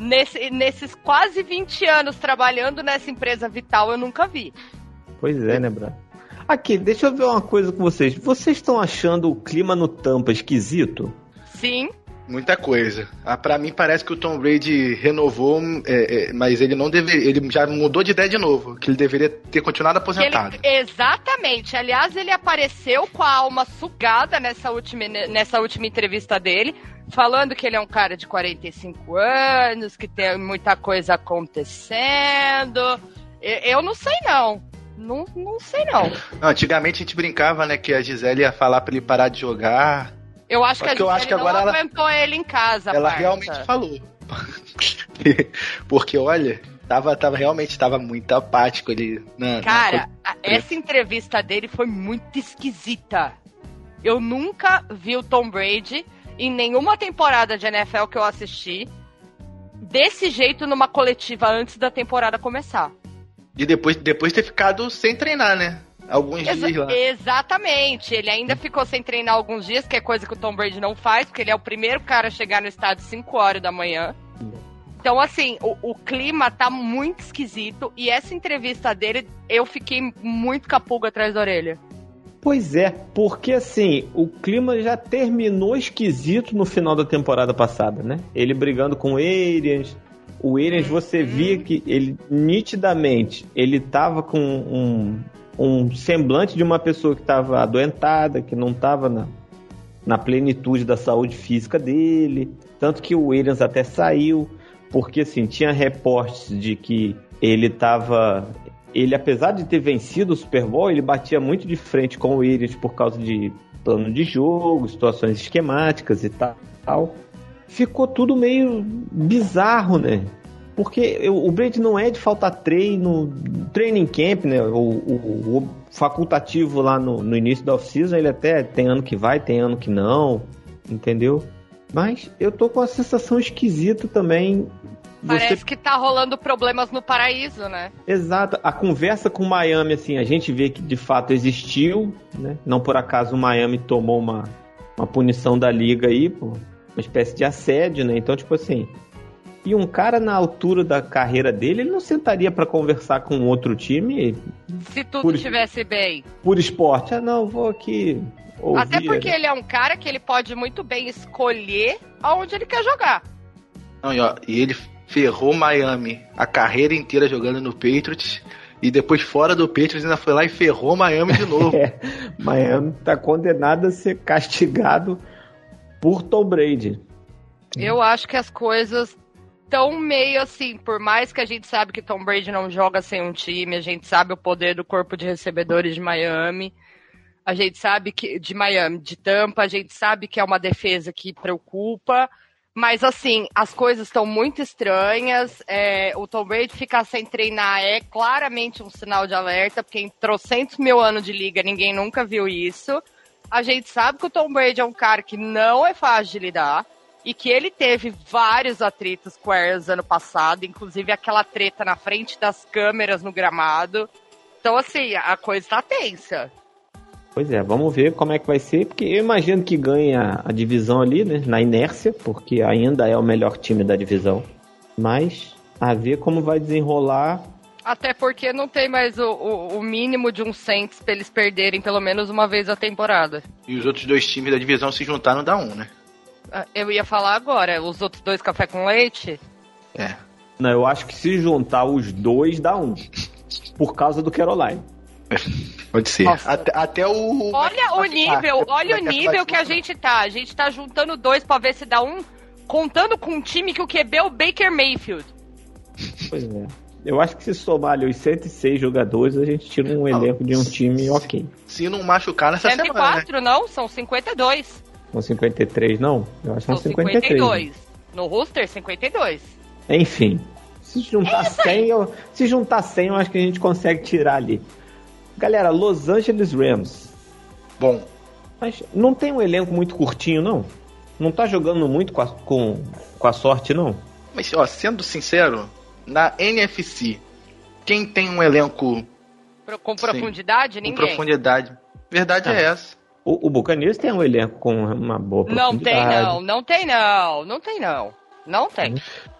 Nesse, nesses quase 20 anos trabalhando nessa empresa vital, eu nunca vi. Pois é, né, Brad? Aqui, deixa eu ver uma coisa com vocês. Vocês estão achando o clima no Tampa esquisito? Sim. Muita coisa. Ah, para mim parece que o Tom Brady renovou, é, é, mas ele não deveria. Ele já mudou de ideia de novo, que ele deveria ter continuado aposentado. Ele, exatamente. Aliás, ele apareceu com a alma sugada nessa última, nessa última entrevista dele, falando que ele é um cara de 45 anos, que tem muita coisa acontecendo. Eu não sei não. Não, não sei não. Antigamente a gente brincava, né, que a Gisele ia falar pra ele parar de jogar. Eu acho que a Gisele acho que agora não aguentou ele em casa, Ela parça. realmente falou. Porque, olha, tava, tava realmente tava muito apático ali. Na, Cara, na... essa entrevista dele foi muito esquisita. Eu nunca vi o Tom Brady em nenhuma temporada de NFL que eu assisti desse jeito numa coletiva antes da temporada começar. E depois, depois ter ficado sem treinar, né? Alguns Exa dias lá. Exatamente. Ele ainda ficou sem treinar alguns dias, que é coisa que o Tom Brady não faz, porque ele é o primeiro cara a chegar no estádio 5 horas da manhã. Então, assim, o, o, clima tá muito esquisito. E essa entrevista dele, eu fiquei muito capulga atrás da orelha. Pois é, porque assim, o clima já terminou esquisito no final da temporada passada, né? Ele brigando com Arians, o Williams, você via que ele nitidamente ele tava com um, um semblante de uma pessoa que estava adoentada, que não estava na, na plenitude da saúde física dele. Tanto que o Williams até saiu, porque assim, tinha reportes de que ele estava. Ele, apesar de ter vencido o Super Bowl, ele batia muito de frente com o Williams por causa de plano de jogo, situações esquemáticas e tal ficou tudo meio bizarro, né? Porque o Brady não é de faltar treino, training camp, né? O, o, o facultativo lá no, no início da off-season, ele até tem ano que vai, tem ano que não, entendeu? Mas eu tô com a sensação esquisita também. Parece Você... que tá rolando problemas no paraíso, né? Exato. A conversa com o Miami, assim, a gente vê que de fato existiu, né? Não por acaso o Miami tomou uma, uma punição da liga aí, pô uma espécie de assédio, né? Então, tipo assim, e um cara na altura da carreira dele, ele não sentaria para conversar com outro time? Se tudo estivesse bem. Por esporte. Ah, não, vou aqui. Ouvir. Até porque ele é um cara que ele pode muito bem escolher aonde ele quer jogar. Não, e, ó, e ele ferrou Miami a carreira inteira jogando no Patriots. E depois, fora do Patriots, ainda foi lá e ferrou Miami de novo. é, Miami tá condenado a ser castigado por Tom Brady. Eu acho que as coisas tão meio assim, por mais que a gente sabe que Tom Brady não joga sem um time, a gente sabe o poder do corpo de recebedores de Miami, a gente sabe que de Miami, de Tampa, a gente sabe que é uma defesa que preocupa, mas assim, as coisas estão muito estranhas. É, o Tom Brady ficar sem treinar é claramente um sinal de alerta, porque em trocentos mil anos de liga ninguém nunca viu isso. A gente sabe que o Tom Brady é um cara que não é fácil de lidar e que ele teve vários atritos com o Ayers ano passado, inclusive aquela treta na frente das câmeras no gramado. Então, assim, a coisa tá tensa. Pois é, vamos ver como é que vai ser, porque eu imagino que ganha a divisão ali, né, na inércia, porque ainda é o melhor time da divisão. Mas a ver como vai desenrolar. Até porque não tem mais o, o, o mínimo de um Saints pra eles perderem pelo menos uma vez a temporada. E os outros dois times da divisão se juntaram dá um, né? Eu ia falar agora, os outros dois café com leite? É. Não, eu acho que se juntar os dois dá um. Por causa do Caroline. Pode ser. Até, até, o. Olha o nível, olha o nível que a gente tá. A gente tá juntando dois pra ver se dá um, contando com um time que o QB é o Baker Mayfield. Pois é. Eu acho que se somar ali os 106 jogadores, a gente tira um elenco de um time ok. Se não machucar nessa 104, semana, né? não, são 52. São 53, não? Eu acho que são, são 53. 52. No roster, 52. Enfim. Se juntar, é 100, eu, se juntar 100, eu acho que a gente consegue tirar ali. Galera, Los Angeles Rams. Bom. Mas não tem um elenco muito curtinho, não? Não tá jogando muito com a, com, com a sorte, não? Mas, ó, sendo sincero, na NFC, quem tem um elenco. Com profundidade? Sim, Ninguém. Com profundidade. Verdade ah. é essa. O, o Buccaneers tem um elenco com uma boa Não tem não, não tem não, não tem não. Não tem.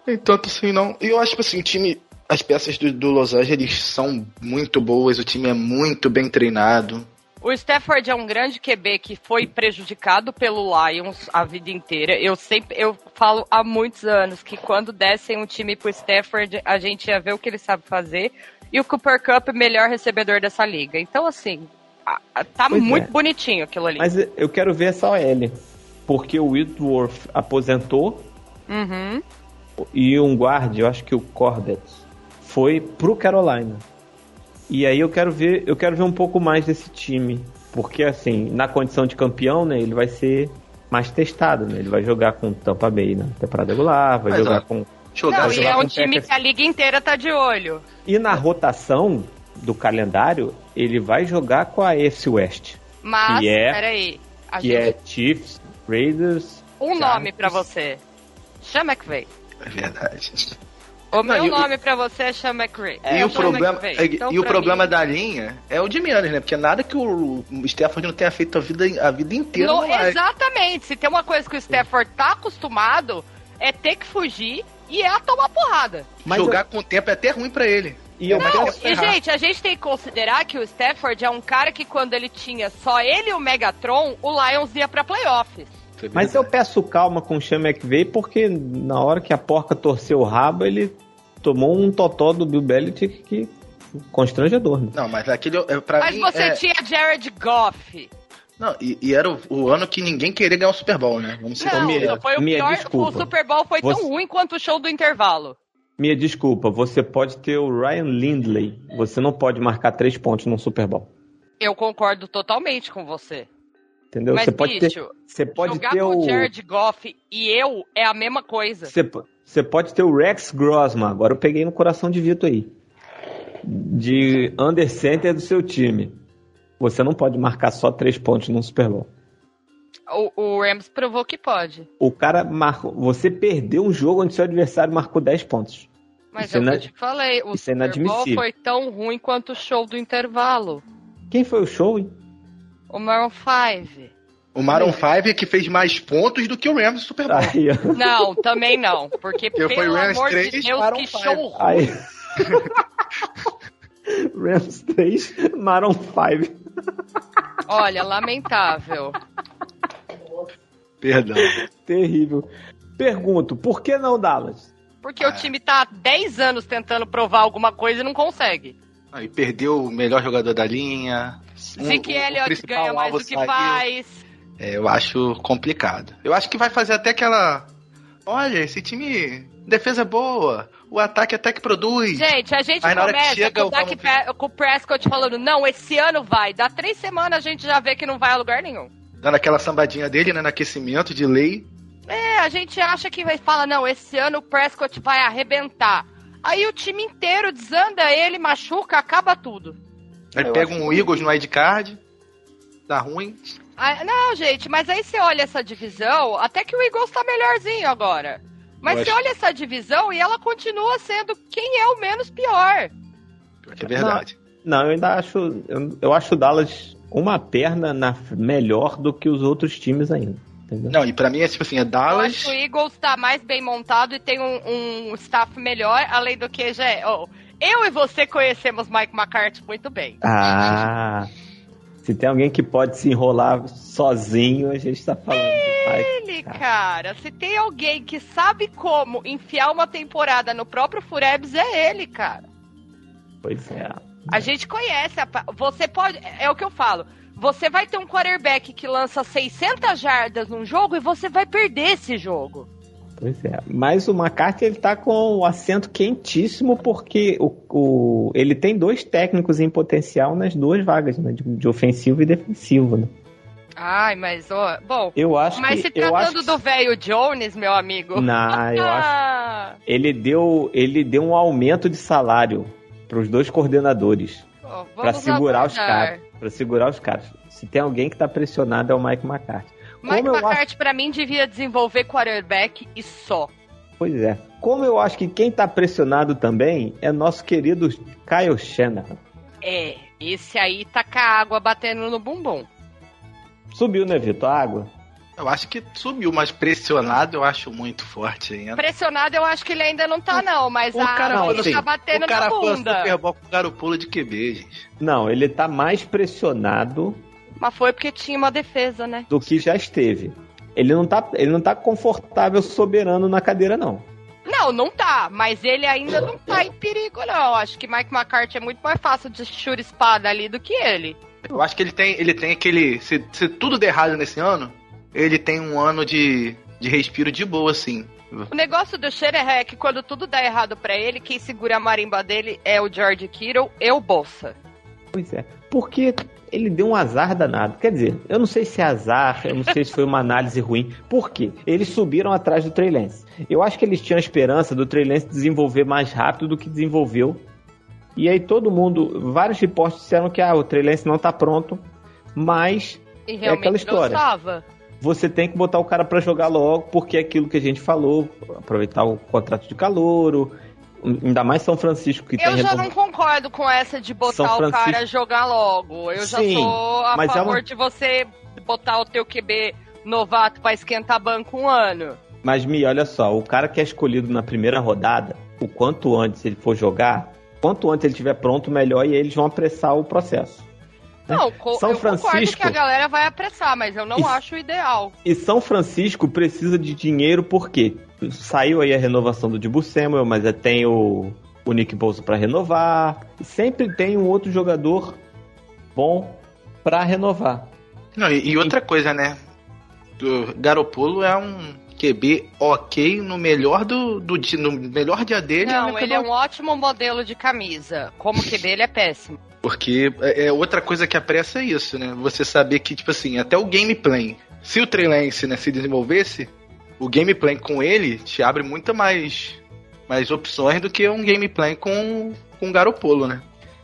E tanto assim não. E eu acho que assim, o time, as peças do, do Los Angeles são muito boas, o time é muito bem treinado. O Stafford é um grande QB que foi prejudicado pelo Lions a vida inteira. Eu sempre eu falo há muitos anos que quando dessem um time pro Stafford, a gente ia ver o que ele sabe fazer. E o Cooper Cup é melhor recebedor dessa liga. Então, assim, tá pois muito é. bonitinho aquilo ali. Mas eu quero ver essa OL. Porque o Whitworth aposentou. Uhum. E um guarda, eu acho que o Corbett, foi pro Carolina. E aí eu quero ver, eu quero ver um pouco mais desse time. Porque assim, na condição de campeão, né, ele vai ser mais testado, né? Ele vai jogar com Tampa Bay na temporada regular, vai Mas, jogar ó, com. Jogar, não, e é um time que a liga inteira tá de olho. E na rotação, do calendário, ele vai jogar com a AFC West. Mas, que é, peraí. que gente... é Chiefs, Raiders. Um nome para você. Sean McVay. É verdade. O meu Não, nome para você é Sean McVay. É, e o problema, é, então, e o problema mim... da linha é o de menos, né? Porque nada que o Stafford não tenha feito a vida, a vida inteira. No, exatamente. Se tem uma coisa que o Stafford tá acostumado, é ter que fugir e é tomar porrada. Mas Jogar eu... com o tempo é até ruim para ele. E, não, e gente, a gente tem que considerar que o Stafford é um cara que quando ele tinha só ele e o Megatron, o Lions ia pra playoffs. Mas eu peço calma com o Sean McVay porque na hora que a porca torceu o rabo, ele tomou um totó do Bill Belichick que constrangedor. Né? Não, mas aquele é, pra mas mim você é... tinha Jared Goff. Não, e, e era o, o, ano que ninguém queria ganhar o Super Bowl, né? Vamos ser não, não, foi o pior. Desculpa. O Super Bowl foi você... tão ruim quanto o show do intervalo. Minha desculpa, você pode ter o Ryan Lindley. Você não pode marcar três pontos num Super Bowl. Eu concordo totalmente com você. Entendeu? Mas, você pode bicho, ter, você pode jogar ter com o Jared Goff e eu é a mesma coisa. Você, você pode ter o Rex Grossman. Agora eu peguei no coração de Vitor aí. De under center do seu time. Você não pode marcar só três pontos num Super Bowl. O, o Rams provou que pode. O cara marcou. Você perdeu um jogo onde seu adversário marcou 10 pontos. Mas isso é eu é te falei, o isso é Super Bowl foi tão ruim quanto o show do intervalo. Quem foi o show, hein? O Maroon 5. O Maroon 5 que fez mais pontos do que o Rams no Super Bowl. Aí, não, também não. Porque, Eu pelo Rams amor 3, de Deus, Maroon que 5. show Aí. Rams 3, Maroon 5. Olha, lamentável. Perdão. Terrível. Pergunto, por que não Dallas? Porque o time tá há 10 anos tentando provar alguma coisa e não consegue. Aí perdeu o melhor jogador da linha. Zeke um, Elliott ganha mais do que saiu. faz. É, eu acho complicado. Eu acho que vai fazer até aquela. Olha, esse time. Defesa boa, o ataque até que produz. Gente, a gente Aí, começa chega, com, o Dak, com o Prescott falando, não, esse ano vai. Dá três semanas a gente já vê que não vai a lugar nenhum. Dando aquela sambadinha dele, né, no aquecimento de lei. É, a gente acha que vai falar, não, esse ano o Prescott vai arrebentar. Aí o time inteiro desanda ele, machuca, acaba tudo. Aí Eu pega um Eagles no card, dá ruim. Ah, não, gente, mas aí você olha essa divisão, até que o Eagles tá melhorzinho agora. Mas você olha essa divisão e ela continua sendo quem é o menos pior. É verdade. Não, não eu ainda acho. Eu, eu acho o Dallas uma perna na, melhor do que os outros times ainda. Entendeu? Não, e pra mim é tipo assim, é Dallas. Eu acho que o Eagles tá mais bem montado e tem um, um staff melhor, além do que já é. Oh, eu e você conhecemos Mike McCarthy muito bem. Ah. Se tem alguém que pode se enrolar sozinho, a gente tá falando. Ele, cara. cara. Se tem alguém que sabe como enfiar uma temporada no próprio Furebs, é ele, cara. Pois é. A gente conhece. A... Você pode. É o que eu falo. Você vai ter um quarterback que lança 600 jardas num jogo e você vai perder esse jogo. Pois é. Mas o McCarthy ele tá com o assento quentíssimo porque o, o, ele tem dois técnicos em potencial nas duas vagas, né? De, de ofensivo e defensivo, né? Ai, mas, ó, bom. Eu acho mas que, se tratando do velho Jones, meu amigo. Não, eu acho. Ele deu, ele deu um aumento de salário para os dois coordenadores. Oh, para segurar os caras. Para segurar os caras. Se tem alguém que tá pressionado é o Mike McCarthy. Mike Como McCarthy, acho... para mim, devia desenvolver quarterback e só. Pois é. Como eu acho que quem tá pressionado também é nosso querido Kyle Shanahan. É, esse aí tá com a água batendo no bumbum. Subiu, né, Vitor? A água? Eu acho que subiu, mas pressionado eu acho muito forte ainda. Pressionado eu acho que ele ainda não tá, não, mas o a cara não, assim, tá batendo o cara na bunda. Super Bowl com garopulo de QB, gente. Não, ele tá mais pressionado. Mas foi porque tinha uma defesa, né? Do que já esteve. Ele não tá, ele não tá confortável, soberano na cadeira, não. Não, não tá, mas ele ainda não tá em perigo, não. Acho que Mike McCarthy é muito mais fácil de chura espada ali do que ele. Eu acho que ele tem, ele tem aquele. Se, se tudo der errado nesse ano, ele tem um ano de, de respiro de boa, assim. O negócio do Scherer é que quando tudo dá errado para ele, quem segura a marimba dele é o George Kittle e o Bolsa. Pois é. Porque ele deu um azar danado. Quer dizer, eu não sei se é azar, eu não sei se foi uma análise ruim. Por quê? Eles subiram atrás do Trey Lance. Eu acho que eles tinham a esperança do Trey Lance desenvolver mais rápido do que desenvolveu. E aí todo mundo, vários reportes disseram que ah, o Trey Lance não tá pronto, mas é aquela história. Não você tem que botar o cara para jogar logo, porque é aquilo que a gente falou, aproveitar o contrato de calouro, ainda mais São Francisco que eu tem... Eu já não concordo com essa de botar o cara jogar logo. Eu Sim, já sou a favor é uma... de você botar o teu QB novato para esquentar banco um ano. Mas, Mi, olha só, o cara que é escolhido na primeira rodada, o quanto antes ele for jogar, quanto antes ele estiver pronto, melhor, e eles vão apressar o processo. Não, São eu Francisco que a galera vai apressar, mas eu não e, acho ideal. E São Francisco precisa de dinheiro porque saiu aí a renovação do Dibu Samuel, mas é, tem o, o Nick Bolsa para renovar. E sempre tem um outro jogador bom para renovar. Não, e, e outra coisa, né? O Garopolo é um QB ok no melhor do, do no melhor dia dele. Não, ele é um ótimo modelo de camisa. Como QB ele é péssimo. Porque é, é outra coisa que apressa é isso, né? Você saber que, tipo assim, até o gameplay. Se o Trey Lance né, se desenvolvesse, o gameplay com ele te abre muito mais, mais opções do que um gameplay com, com o Garopolo, né?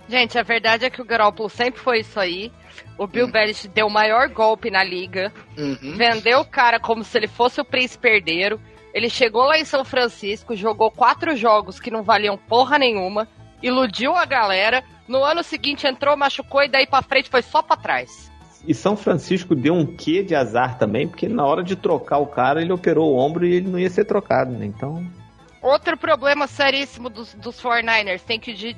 Gente, a verdade é que o Garoppolo sempre foi isso aí. O Bill uhum. Belichick deu o maior golpe na liga. Uhum. Vendeu o cara como se ele fosse o príncipe herdeiro. Ele chegou lá em São Francisco, jogou quatro jogos que não valiam porra nenhuma, iludiu a galera. No ano seguinte entrou, machucou e daí pra frente foi só pra trás. E São Francisco deu um quê de azar também, porque na hora de trocar o cara, ele operou o ombro e ele não ia ser trocado, né? Então. Outro problema seríssimo dos, dos 49ers, tem que de,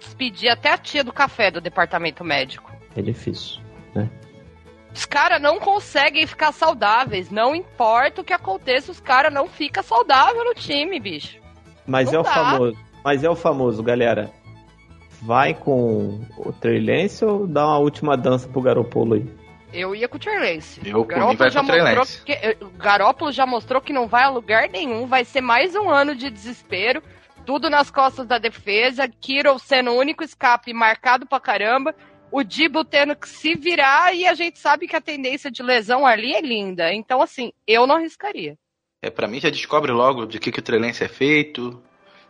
despedir até a tia do café do departamento médico. É difícil, né? Os caras não conseguem ficar saudáveis. Não importa o que aconteça, os caras não ficam saudáveis no time, bicho. Mas não é dá. o famoso. Mas é o famoso, galera. Vai com o Trey Lance ou dá uma última dança pro Garopolo aí? Eu ia com o Trey Lance. Eu, O por mim, vai já com o Trey mostrou Lance. que eh, o Garópolo já mostrou que não vai a lugar nenhum, vai ser mais um ano de desespero, tudo nas costas da defesa, Kiro sendo o único escape marcado pra caramba, o Dibo tendo que se virar e a gente sabe que a tendência de lesão ali é linda. Então assim, eu não arriscaria. É, pra mim já descobre logo de que, que o Trelense é feito,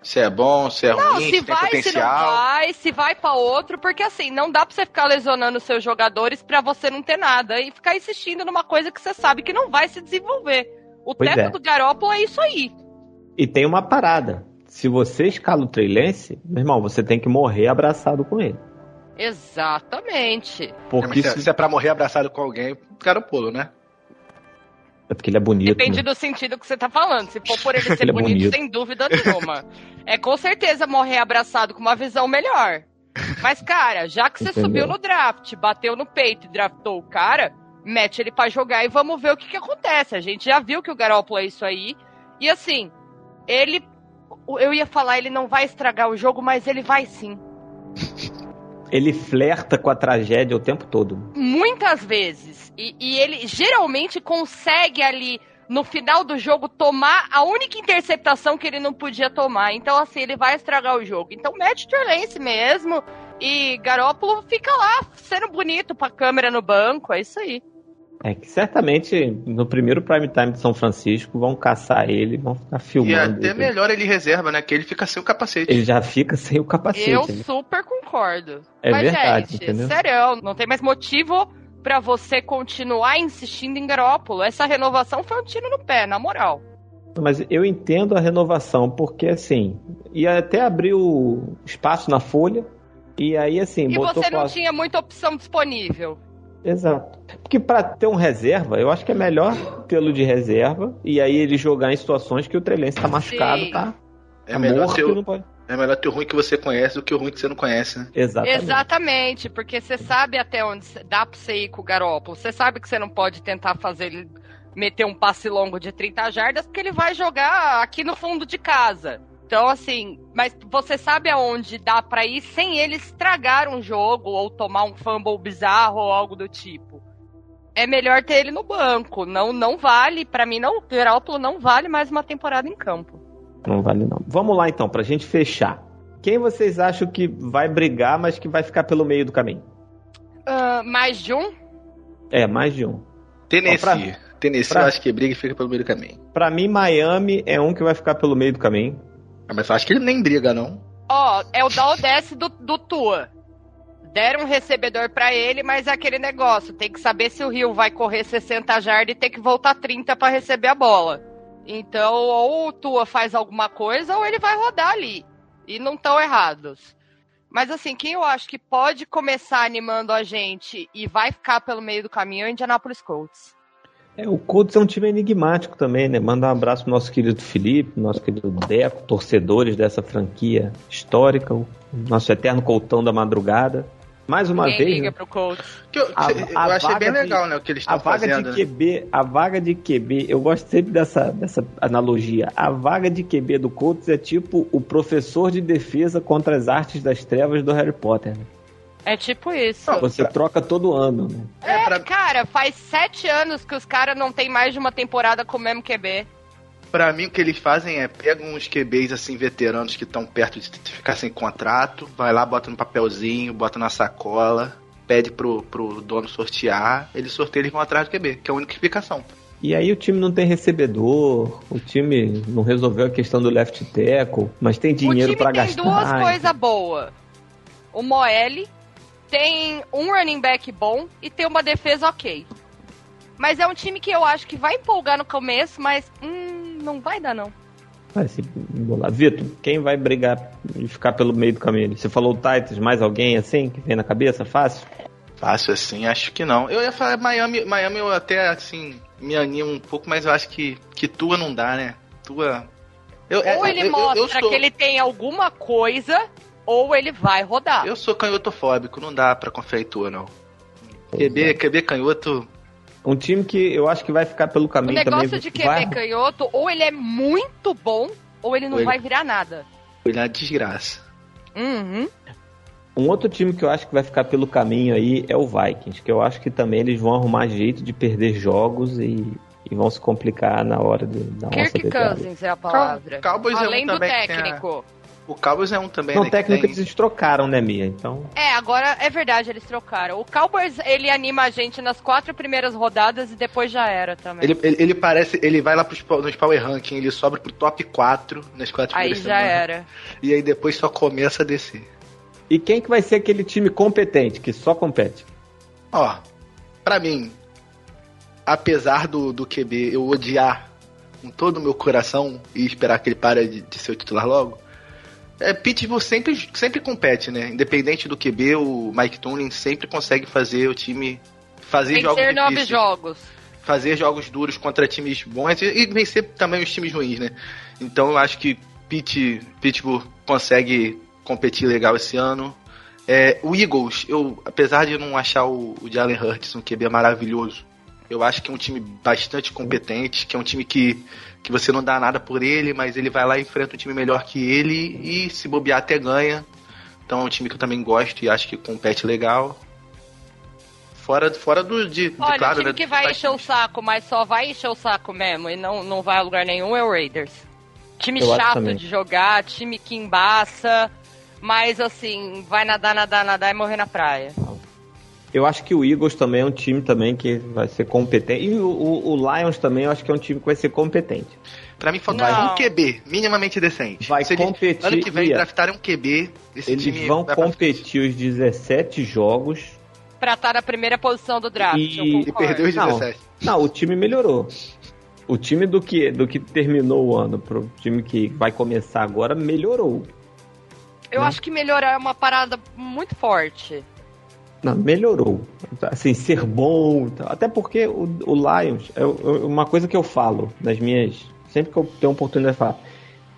se é bom, se é Não, ruim, se se tem vai, se não potencial. vai, se vai pra outro, porque assim, não dá pra você ficar lesionando seus jogadores pra você não ter nada e ficar insistindo numa coisa que você sabe que não vai se desenvolver. O Pois teto é. do Garópolo é isso aí. E tem uma parada. Se você escala o Trey Lance, meu irmão, você tem que morrer abraçado com ele. Exatamente. É, Porque mas se, se... é pra morrer abraçado com alguém, o cara pulo, né? É porque ele é bonito. Depende né? do sentido que você tá falando. Se for por ele ser Ele é bonito, bonito. sem dúvida nenhuma. É com certeza morrer abraçado com uma visão melhor. Mas, cara, já que você Entendeu. subiu no draft, bateu no peito e draftou o cara, mete ele pra jogar e vamos ver o que, que acontece. A gente já viu que o Garoppolo é isso aí. E assim, ele. Eu ia falar, ele não vai estragar o jogo, mas ele vai sim. Ele flerta com a tragédia o tempo todo. muitas vezes. E, e ele geralmente consegue ali no final do jogo tomar a única interceptação que ele não podia tomar. Então, assim, ele vai estragar o jogo. Então, mete Turlense mesmo. E Garópolo fica lá, sendo bonito pra câmera no banco. É isso aí. É que certamente no primeiro prime time de São Francisco vão caçar ele, vão ficar E filmando. até ele. melhor ele reserva, né? Que ele fica sem o capacete. Ele já fica sem o capacete. Eu né? super concordo. É Mas, verdade, gente, entendeu? sério, não tem mais motivo pra você continuar insistindo em Garópolo. Essa renovação foi um tiro no pé, na moral. Mas eu entendo a renovação, porque assim, ia até abrir o espaço na folha, e aí assim, E botou você não pra- tinha muita opção disponível. Exato. Porque pra ter um reserva, eu acho que é melhor tê-lo de reserva, e aí ele jogar em situações que o Trelense tá machucado, Sim. tá? É tá melhor, morto ter o, não pode. é melhor ter o ruim que você conhece do que o ruim que você não conhece, né? Exatamente. Exatamente, porque você sabe até onde dá pra você ir com o Garópolo. Você sabe que você não pode tentar fazer ele meter um passe longo de 30 jardas, porque ele vai jogar aqui no fundo de casa. Então, assim, mas você sabe aonde dá pra ir sem ele estragar um jogo ou tomar um fumble bizarro ou algo do tipo. É melhor ter ele no banco. Não, não vale, pra mim, não, o Garópolo não vale mais uma temporada em campo. Não vale não. Vamos lá então, pra gente fechar. Quem vocês acham que vai brigar, mas que vai ficar pelo meio do caminho? Ah, mais de um? É, mais de um. Tennessee. Ó, pra- Tennessee pra- eu acho que briga e fica pelo meio do caminho. Pra mim, Miami é um que vai ficar pelo meio do caminho. Ah, Mas acho que ele nem briga, não. Ó, é o da do, do Tua. Deram um recebedor pra ele, mas é aquele negócio. Tem que saber se o Rio vai correr 60 jardas e ter que voltar 30 pra receber a bola. Então, ou o Tua faz alguma coisa, ou ele vai rodar ali. E não estão errados. Mas assim, quem eu acho que pode começar animando a gente e vai ficar pelo meio do caminho é o Indianapolis Colts. É, o Colts é um time enigmático também, né? Manda um abraço pro nosso querido Felipe, nosso querido Deco, torcedores dessa franquia histórica, o nosso eterno Coltão da madrugada. Mais uma Ninguém vez, liga né? pro Colts. Que eu, A- eu a achei bem de- legal, né? O que eles a estão vaga fazendo. de QB, a vaga de QB, eu gosto sempre dessa, dessa analogia. A vaga de QB do Colts é tipo o professor de defesa contra as artes das trevas do Harry Potter. né? É tipo isso. Você troca todo ano, né? É, É, pra- cara, faz sete anos que os caras não tem mais de uma temporada com o mesmo QB. Pra mim, o que eles fazem é pegam uns QBs assim, veteranos que estão perto de ficar sem contrato, vai lá, bota no papelzinho, bota na sacola, pede pro, pro dono sortear, eles sorteiam eles vão atrás do QB, que é a única explicação. E aí o time não tem recebedor, o time não resolveu a questão do left tackle, mas tem dinheiro o time tem gastar. duas coisas boas. O Moelle tem um running back bom e tem uma defesa ok. Mas é um time que eu acho que vai empolgar no começo, mas hum, não vai dar não. Vai se embolar. Vitor, quem vai brigar e ficar pelo meio do caminho? Você falou o Titans, mais alguém assim que vem na cabeça? Fácil? Fácil assim, acho que não. Eu ia falar Miami, Miami eu até assim me animo um pouco, mas eu acho que que tua não dá, né? Tua eu, ou ele eu, mostra eu, sou... que ele tem alguma coisa, ou ele vai rodar. Eu sou canhotofóbico, não dá pra confiar em tua, não. QB, é. QB canhoto. Um time que eu acho que vai ficar pelo caminho também. O negócio também, de QB vai... canhoto, ou ele é muito bom, ou ele não ou vai ele... virar nada. Ele é desgraça. Uhum. Um outro time que eu acho que vai ficar pelo caminho aí é o Vikings, que eu acho que também eles vão arrumar jeito de perder jogos e, e vão se complicar na hora de dar uma Kirk Cousins é a palavra. Cowboys Além é um do técnico. O Cowboys é um também, Não, né? técnico tem... eles trocaram, né, Mia? Então. É, agora é verdade, eles trocaram. O Cowboys, ele anima a gente nas quatro primeiras rodadas e depois já era também. Ele, ele, ele parece. Ele vai lá pros, nos Power Ranking, ele sobe pro top 4 nas quatro aí primeiras Aí já semanas, era. E aí depois só começa a descer. E quem que vai ser aquele time competente, que só compete? Ó, pra mim, apesar do, do QB eu odiar com todo o meu coração e esperar que ele pare de, de ser o titular logo, é, Pittsburgh sempre, sempre compete, né? Independente do QB, o Mike Tomlin sempre consegue fazer o time fazer Vencer jogos nove difíceis. jogos. Fazer jogos duros contra times bons e, e vencer também os times ruins, né? Então eu acho que Pitt, Pittsburgh consegue competir legal esse ano. É, o Eagles, eu, apesar de não achar o, o Jalen Hurts um QB maravilhoso, eu acho que é um time bastante competente, que é um time que, que você não dá nada por ele, mas ele vai lá e enfrenta um time melhor que ele e se bobear até ganha. Então é um time que eu também gosto e acho que compete legal. Fora, fora do de, de Olha, claro, o time né, que vai encher o saco, mas só vai encher o saco mesmo e não, não vai a lugar nenhum é o Raiders. Time eu chato de jogar, time que embaça, mas assim, vai nadar, nadar, nadar e morrer na praia. Eu acho que o Eagles também é um time também que vai ser competente. E o, o, o Lions também eu acho que é um time que vai ser competente. Pra mim falta um QB, minimamente decente. Vai Se competir. ano que vem draftarem um QB, esse eles time vão competir os 17 jogos. Pra estar na primeira posição do draft. E, e perder os 17. Não, não, o time melhorou. O time do que, do que terminou o ano pro time que vai começar agora melhorou. Eu né? acho que melhorar é uma parada muito forte. Não, melhorou. Assim, ser bom. Até porque o, o Lions é uma coisa que eu falo nas minhas. Sempre que eu tenho oportunidade de falar.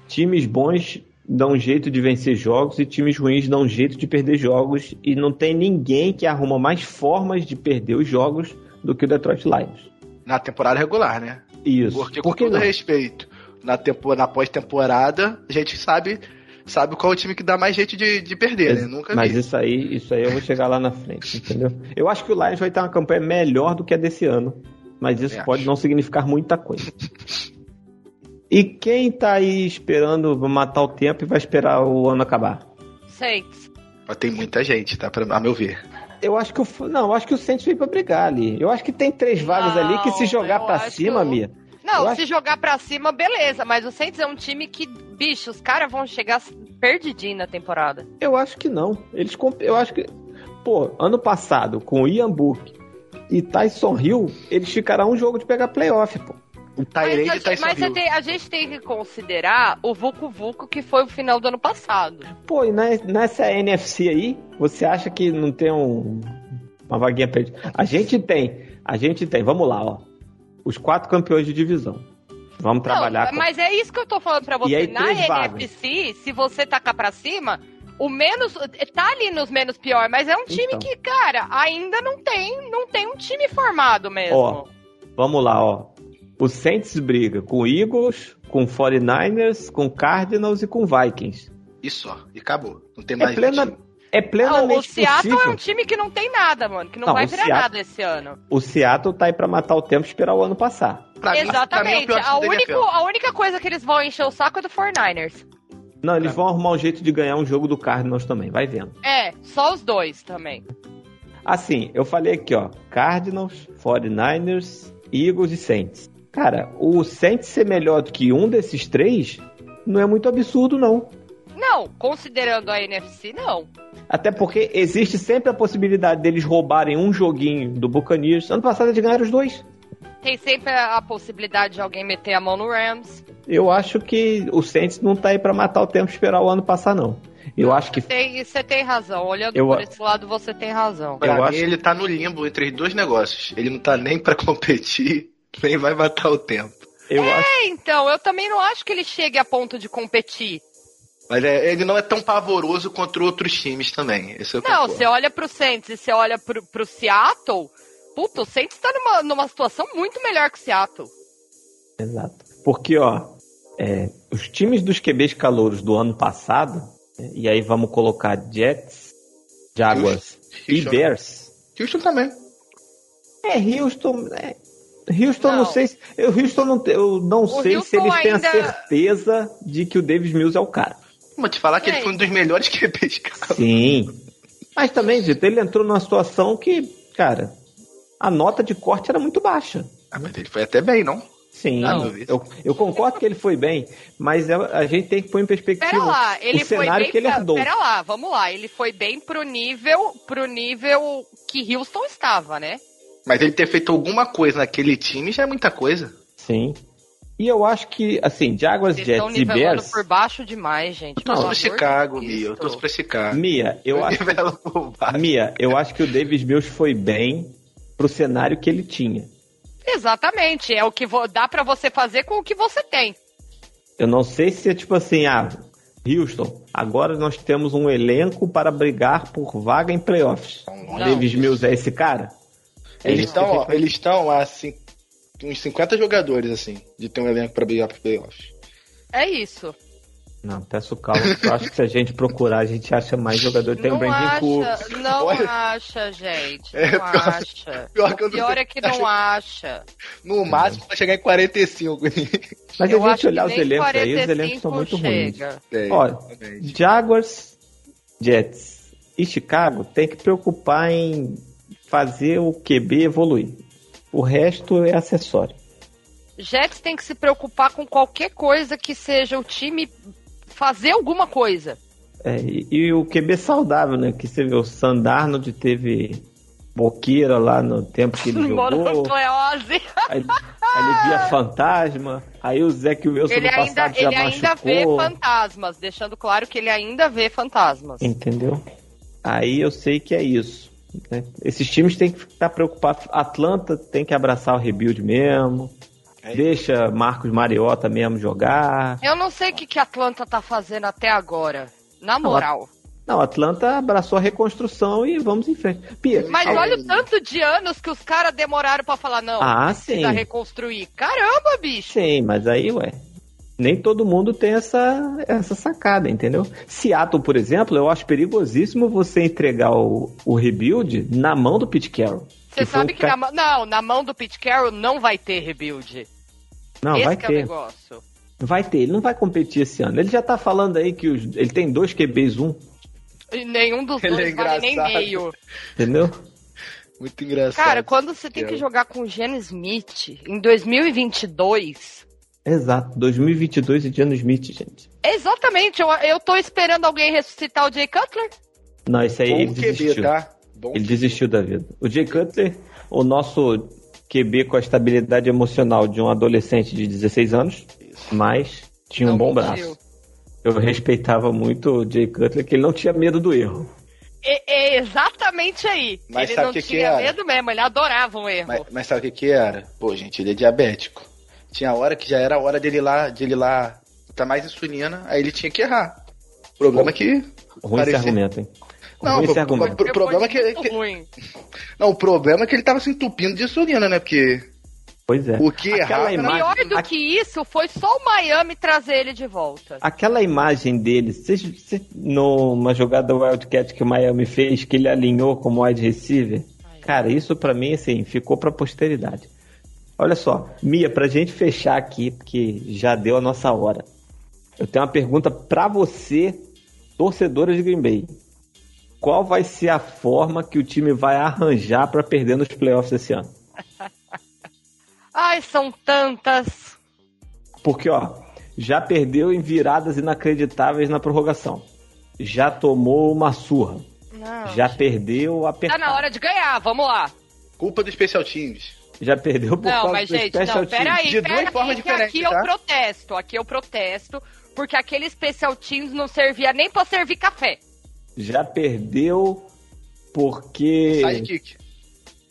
Times bons dão jeito de vencer jogos e times ruins dão jeito de perder jogos. E não tem ninguém que arruma mais formas de perder os jogos do que o Detroit Lions. Na temporada regular, né? Isso. Porque, com todo não? respeito, na, tempo, na pós-temporada, a gente sabe sabe qual é o time que dá mais jeito de, de perder, né? Nunca Mas vi. isso aí, isso aí eu vou chegar lá na frente, entendeu? Eu acho que o Lions vai ter uma campanha melhor do que a desse ano. Mas isso pode não significar muita coisa. E quem tá aí esperando matar o tempo e vai esperar o ano acabar? Saints. Mas tem muita gente, tá? Pra, a meu ver. Eu acho que o. Não, eu acho que o Saints veio pra brigar ali. Eu acho que tem três vagas não, ali que se jogar pra cima, que... Mia. Não, eu se acho... jogar pra cima, beleza, mas o Saints é um time que, bicho, os caras vão chegar perdidinho na temporada. Eu acho que não. Eles eu acho que pô, ano passado com o Ian Book e Tyson Hill, eles ficaram um jogo de pegar playoff, pô. O Tyrande e Tyson mas Hill. Tem, a gente tem que considerar o Vucu Vucu que foi o final do ano passado. Pô, e nessa NFC aí, você acha que não tem um, uma vaguinha perdida? A gente tem, a gente tem, vamos lá, ó os quatro campeões de divisão. Vamos trabalhar. Não, com... Mas é isso que eu tô falando pra você. Aí, Na NFC, vagas. se você tacar pra cima, o menos. Tá ali nos menos pior, mas é um time então. que, cara, ainda não tem, não tem um time formado mesmo. Ó, vamos lá, ó. O Saints briga com Eagles, com 49ers, com Cardinals e com Vikings. Isso, ó, e acabou. Não tem é mais. É plena, é plenamente não, o Seattle possível. é um time que não tem nada, mano, que não, não vai virar Seattle, nada esse ano. O Seattle tá aí pra matar o tempo e esperar o ano passar. Pra Exatamente. Mim, mim é a, único, a única coisa que eles vão encher o saco é do 49ers. Não, eles vão arrumar um jeito de ganhar um jogo do Cardinals também, vai vendo. É, só os dois também. Assim, eu falei aqui, ó, Cardinals, 49ers, Eagles e Saints. Cara, o Saints ser melhor do que um desses três não é muito absurdo, não. Não, considerando a NFC, não. Até porque existe sempre a possibilidade deles roubarem um joguinho do Buccaneers. Ano passado eles ganharam os dois. Tem sempre a possibilidade de alguém meter a mão no Rams. Eu acho que o Saints não tá aí para matar o tempo e esperar o ano passar, não. Eu acho que. Tem, você tem razão. Olhando Eu por esse lado, você tem razão. Pra Eu mim, acho- ele tá no limbo entre os dois negócios. Ele não tá nem pra competir, nem vai matar o tempo. Eu acho. É, então, eu também não acho que ele chegue a ponto de competir. Mas é, ele não é tão pavoroso contra outros times também. Esse eu Não, concordo. você olha pro Saints e você olha pro, pro Seattle, puta, o Saints tá numa, numa situação muito melhor que o Seattle. Exato. Porque, ó, é, os times dos QBs calouros do ano passado, é, e aí vamos colocar Jets, Jaguars e Houston. Bears. Houston também. É, Houston. É, Houston não, Não. sei se. Eu, Houston não, eu não O sei se Houston eles têm ainda- a certeza de que o Davis Mills é o cara. Vou te falar que ele foi um dos melhores QBs, cara. Sim. Mas também, Vitor, ele entrou numa situação que, cara, a nota de corte era muito baixa. Ah, mas ele foi até bem, não? Sim, Não. eu, eu concordo que ele foi bem, mas é- a gente tem que pôr em perspectiva Pera lá, ele o foi cenário bem. que ele herdou. Pera lá, vamos lá. Ele foi bem pro nível, pro nível que Houston estava, né? Mas ele ter feito alguma coisa naquele time já é muita coisa. Sim. E eu acho que, assim, Jaguars, Eles estão Jets e nivelando Bears. por baixo demais, gente. Eu torço pra Chicago. Mia. Eu torço pra Chicago. Mia, eu acho, por baixo. Mia, eu acho que o Davis Mills foi bem pro cenário que ele tinha. Exatamente, é o que vo- dá pra você fazer com o que você tem. Eu não sei se é tipo assim, ah, Houston, agora nós temos um elenco para brigar por vaga em playoffs. Não. Davis Mills é esse cara? É Eles estão, eles estão a cin- uns 50 jogadores, assim, de ter um elenco pra brigar pro playoffs. É isso. Não, peço calma. Eu acho que se a gente procurar, a gente acha mais jogador. Tem o não Brandon Cooks. acha, não Olha. acha, gente. É, Não pior- acha. pior que O pior é que não acha. No máximo vai chegar em 45. Mas Eu a gente olhar os elencos aí, os 45 elencos são muito ruins. chega. É, Ó, exatamente. Jaguars, Jets e Chicago tem que preocupar em fazer o QB evoluir. O resto é acessório. Jets tem que se preocupar com qualquer coisa que seja o time fazer alguma coisa. É, e, e o QB saudável, né? Que você vê, o Sandarnold teve boqueira lá no tempo que ele jogou. Aí, aí ele via fantasma. Aí o Zach Wilson Ele no ainda, passado já ele ainda vê fantasmas, deixando claro que ele ainda vê fantasmas. Entendeu? Aí eu sei que é isso. Né? Esses times têm que estar preocupados. Atlanta tem que abraçar o rebuild mesmo. É Deixa Marcos Mariota mesmo jogar. Eu não sei o que, que a Atlanta tá fazendo até agora. Na moral. Não, Atlanta abraçou a reconstrução e vamos em frente. Pia, Mas olha o tanto de anos que os caras demoraram pra falar, não, Ah, precisa sim. reconstruir. Caramba, bicho. Sim, mas aí, ué. Nem todo mundo tem essa, essa sacada, entendeu? Seattle, por exemplo, eu acho perigosíssimo você entregar o, o rebuild na mão do Pete Carroll. Você foi sabe que ca- na, mão- não, na mão do Pete Carroll não vai ter rebuild. Não, Esse vai que é o ter. negócio. Vai ter, ele não vai competir esse ano. Ele já tá falando aí que os- ele tem dois QBs, um, E nenhum dos Ele dois é vale nem meio. entendeu? Muito engraçado. Cara, quando você tem que jogar com o Gene Smith em 2022, Exato, 2022 e Geno Smith, gente. exatamente, eu, eu tô esperando alguém ressuscitar o Jay Cutler. Não, esse aí ele Bom QB, desistiu. tá? Bom Ele desistiu da vida. O Jay Cutler, o nosso QB com a estabilidade emocional de um adolescente de 16 anos, mas tinha um Não bom mentiu. braço. Eu respeitava muito o Jay Cutler, que ele não tinha medo do erro. É, é exatamente aí. Mas ele sabe não o que que tinha era? medo mesmo, ele adorava um erro. Mas, mas sabe o que que era? Pô, gente, ele é diabético. Tinha hora que já era a hora dele ir lá, de ele ir lá, tá mais insulina, aí ele tinha que errar. O problema é que. Ruim parecia- esse argumento, hein? Não, Ruim esse argumento. pro- o problema é que, que- ruim. Não, o problema é que ele tava se entupindo de insulina, né? Porque Pois é. o que Aquela errava. imagem- Pior do que isso foi só o Miami trazer ele de volta. Aquela imagem dele, cês- cês- numa jogada Wildcat que o Miami fez, que ele alinhou como wide receiver, cara, isso pra mim, assim, ficou pra posteridade. Olha só, Mia, pra gente fechar aqui, porque já deu a nossa hora. Eu tenho uma pergunta pra você, torcedora de Green Bay. Qual vai ser a forma que o time vai arranjar pra perder nos playoffs esse ano? Ai, são tantas. Porque, ó, já perdeu em viradas inacreditáveis na prorrogação. Já tomou uma surra. Não. Já perdeu Tá apertado. na hora de ganhar, vamos lá. Culpa do Special Teams. Já perdeu por não, causa mas do gente, special não, peraí, De peraí, duas formas que diferentes, aqui tá? eu protesto, aqui eu protesto, porque aquele special teams não servia nem pra servir café. Já perdeu porque. Sidekick.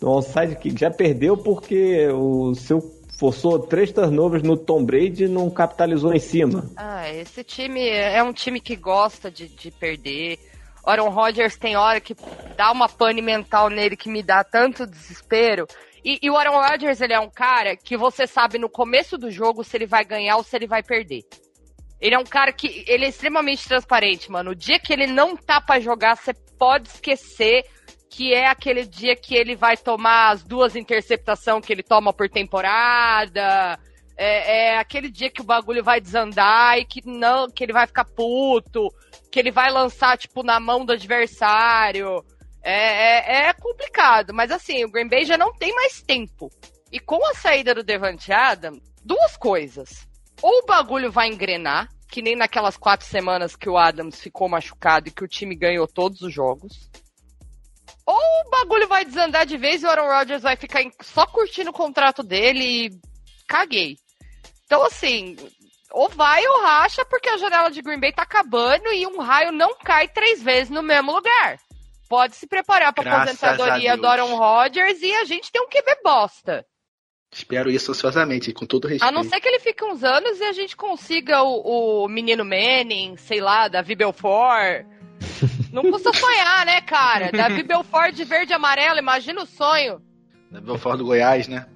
Um sidekick. Já perdeu porque o seu forçou três turnovers no Tom Brady e não capitalizou em cima. Ah, esse time é um time que gosta de, de perder. Aaron Rodgers tem hora que dá uma pane mental nele que me dá tanto desespero. E, e o Aaron Rodgers, ele é um cara que você sabe no começo do jogo se ele vai ganhar ou se ele vai perder. Ele é um cara que ele é extremamente transparente, mano. O dia que ele não tá pra jogar, você pode esquecer que é aquele dia que ele vai tomar as duas interceptações que ele toma por temporada. É, é aquele dia que o bagulho vai desandar e que não, que ele vai ficar puto, que ele vai lançar, tipo, na mão do adversário. É, é, é complicado, mas assim, o Green Bay já não tem mais tempo. E com a saída do Devante Adams, duas coisas. Ou o bagulho vai engrenar, que nem naquelas quatro semanas que o Adams ficou machucado e que o time ganhou todos os jogos. Ou o bagulho vai desandar de vez e o Aaron Rodgers vai ficar só curtindo o contrato dele e caguei. Então, assim, ou vai ou racha, porque a janela de Green Bay tá acabando e um raio não cai três vezes no mesmo lugar. Pode se preparar pra Graças aposentadoria a do. Aaron Rodgers e a gente tem um QB bosta. Espero isso ansiosamente, com todo respeito. A não ser que ele fique uns anos e a gente consiga o, o menino Manning, sei lá, Davi Belfort. Não custa sonhar, né, cara? Davi Belfort de verde e amarelo, imagina o sonho. Da Belfort do Goiás, né?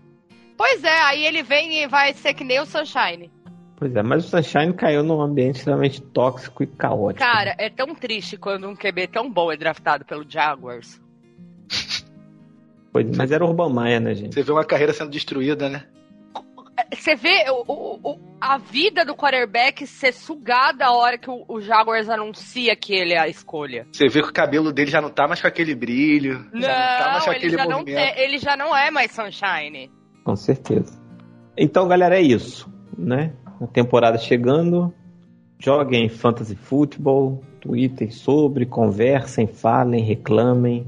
Pois é, aí ele vem e vai ser que nem o Sunshine. Pois é, mas o Sunshine caiu num ambiente extremamente tóxico e caótico. Cara, é tão triste quando um QB tão bom é draftado pelo Jaguars. Pois- mas era o Urban Maia, né, gente? Você vê uma carreira sendo destruída, né? Você vê o, o- o- a vida do quarterback ser sugada a hora que o, o Jaguars anuncia que ele é a escolha. Você vê que o cabelo dele já não tá mais com aquele brilho, já não tá mais com ele aquele já, não tem- ele já não é mais Sunshine. Com certeza. Então, galera, é isso, né? A temporada chegando. Joguem fantasy futebol, tweetem sobre, conversem, falem, reclamem.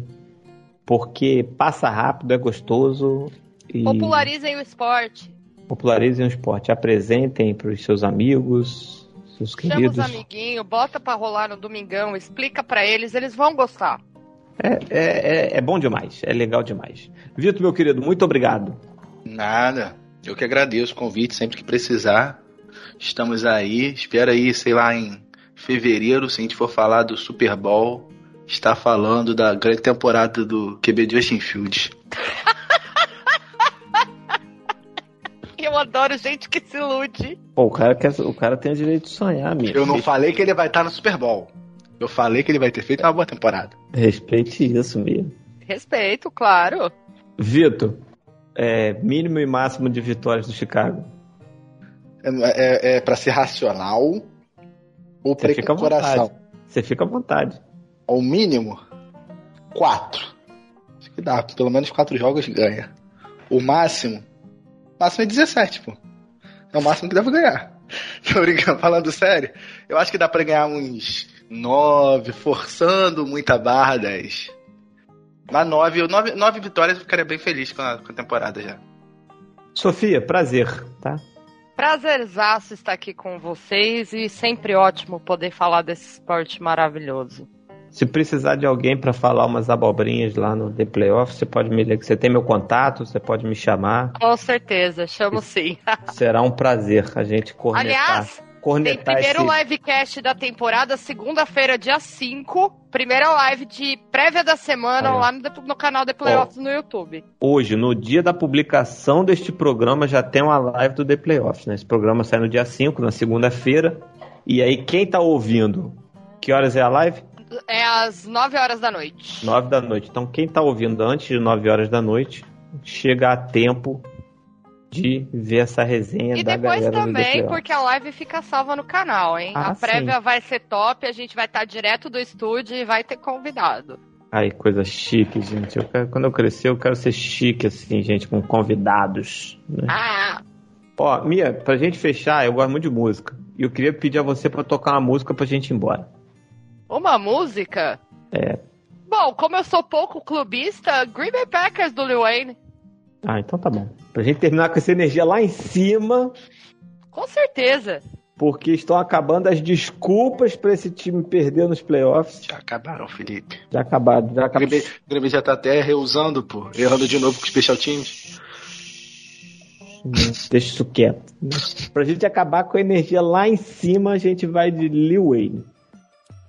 Porque passa rápido, é gostoso. E Popularizem o esporte. popularizem o esporte. Apresentem para os seus amigos, seus Chama queridos. os amiguinhos, bota pra rolar no domingão, explica pra eles, eles vão gostar. É, é, é, é bom demais, é legal demais. Vitor, meu querido, muito obrigado. Nada. Eu que agradeço o convite sempre que precisar. Estamos aí. Espera aí, sei lá, em fevereiro, se a gente for falar do Super Bowl, está falando da grande temporada do QB Justin Fields. Eu adoro gente que se ilude. Pô, o cara, quer, o cara tem o direito de sonhar, amigo. Eu não falei que ele vai estar no Super Bowl. Eu falei que ele vai ter feito uma boa temporada. Respeite isso mesmo. Respeito, claro. Vitor, é, mínimo e máximo de vitórias do Chicago. É, é, é para ser racional ou Você fica à vontade. Você fica à vontade. Ao mínimo, quatro. Acho que dá. Pelo menos quatro jogos ganha. O máximo, máximo é 17, pô. É o máximo que deve ganhar. Tô brincando, falando sério. Eu acho que dá pra ganhar uns nove, forçando muita barra, 10. Mas nove, nove, nove vitórias eu ficaria bem feliz com a, com a temporada já. Sofia, prazer, tá? Prazerzaço estar aqui com vocês e sempre ótimo poder falar desse esporte maravilhoso. Se precisar de alguém pra falar umas abobrinhas lá no The Playoff, você pode me. Você tem meu contato, você pode me chamar. Com certeza, chamo sim. Será um prazer a gente cornetar. Aliás, tem cornetar primeiro esse... livecast da temporada, segunda-feira, dia 5. Primeira live de prévia da semana lá no, no canal The Playoffs no YouTube. Hoje, no dia da publicação deste programa, já tem uma live do The Playoffs, né? Esse programa sai no dia 5, na segunda-feira. E aí, quem tá ouvindo? Que horas é a live? É às 9 horas da noite. 9 da noite. Então, quem tá ouvindo antes de 9 horas da noite, chega a tempo de ver essa resenha E da depois galera do The também, porque a live fica salva no canal, hein? Ah, a prévia vai ser top, a gente vai estar direto do estúdio e vai ter convidado. Ai, coisa chique, gente. Eu quero- quando eu crescer, eu quero ser chique, assim, gente, com convidados. Né? Ah, Ó, Mia, pra gente fechar, eu gosto muito de música. E eu queria pedir a você pra tocar uma música pra gente ir embora. uma música? É. Bom, como eu sou pouco clubista, Green Bay Packers do Lil Wayne. Ah, então tá bom. Pra gente terminar com essa energia lá em cima. Com certeza. Porque estão acabando as desculpas para esse time perder nos playoffs. Já acabaram, Felipe. Já acabaram, já acabaram. O Grêmio já tá até reusando, pô. Errando de novo com o Special Teams. Deixa isso quieto. Pra gente acabar com a energia lá em cima, a gente vai de Lil Wayne.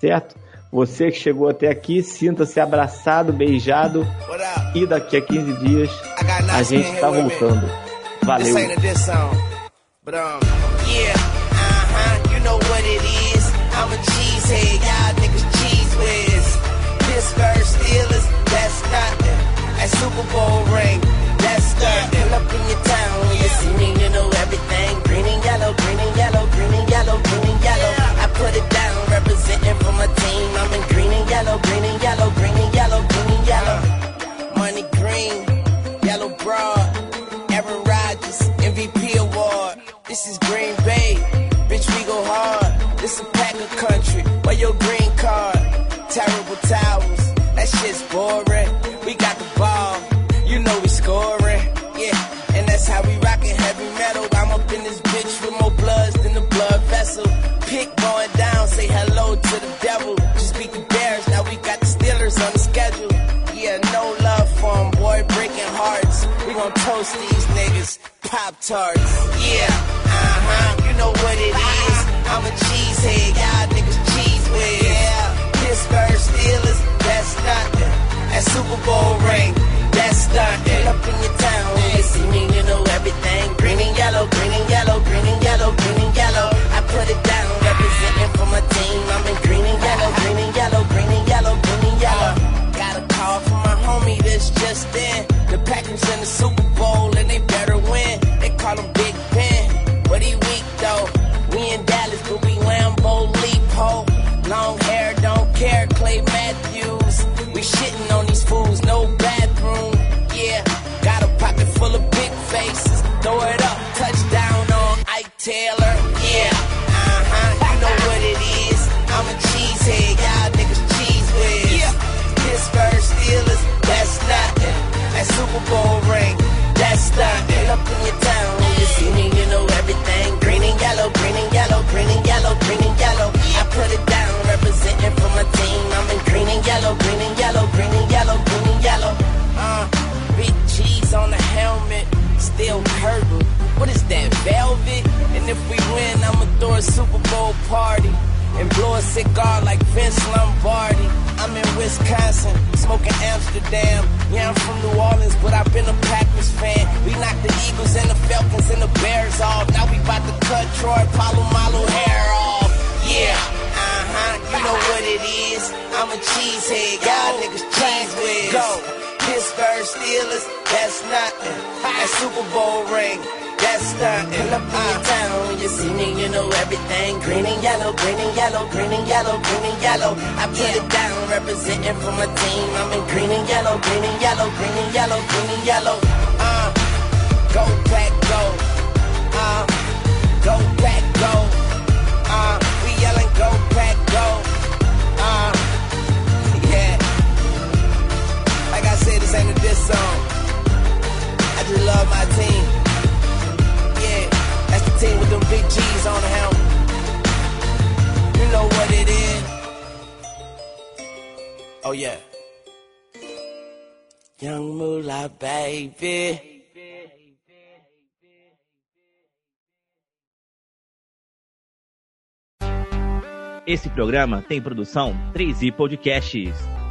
Certo? Você que chegou até aqui, sinta-se abraçado, beijado. E daqui a 15 dias a gente tá voltando. Valeu. Super Bowl ring, that's Pull up in your town, you see me, you know everything. Green and yellow, green and yellow, green and yellow, green and yellow. Put it down, representing for my team. I'm in green and yellow, green and yellow, green and yellow, green and yellow. Money green, yellow broad, Aaron Rodgers, MVP award. This is Green Bay, bitch, we go hard. This is a pack of country, where your green card? Terrible towers, to the devil. Just beat the Bears, now we got the Steelers on the schedule. Yeah, no love for 'em, boy, breaking hearts. We gon' toast these niggas, Pop Tarts. Yeah, uh huh, you know what it is. I'm a cheesehead, y'all niggas cheese whiz. Yeah, Pittsburgh Steelers, that's nothing. That Super Bowl ring, that's nothing. Up in your town, you see me, you know everything. Green and yellow, green and yellow, green and yellow, green and yellow. I put it down, representing for my team. I'm in green and yellow, green and yellow, green and yellow, green and yellow. Got a call from my homie that's just in. The Packers in the Super Bowl yellow, green and yellow, green and yellow, green and yellow. Uh, big G's on the helmet, still hurting. What is that, velvet? And if we win, I'ma throw a Super Bowl party and blow a cigar like Vince Lombardi. I'm in Wisconsin, smoking Amsterdam. Yeah, I'm from New Orleans, but I've been a Packers fan. We knocked the Eagles and the Falcons and the Bears off. Now we about to cut Troy Polamalu hair off. Yeah, you know what it is. I'm a cheesehead, y'all niggas cheese whiz. Go. Pittsburgh Steelers, that's nothing. That Super Bowl ring. That's nothing. Pull up in your town, you see me, you know everything. Green and yellow, green and yellow, green and yellow, green and yellow. I put it down, representing for my team. I'm in green and yellow, green and yellow, green and yellow, green and yellow. Uh, go back, go. Uh, go back, go. Uh, we yelling go back, ain't a diss song. I just love my team. Yeah, that's the team with them big G's on the helmet. You know what it is. Oh yeah. Young Moolah, baby. Esse programa tem produção 3i Podcasts.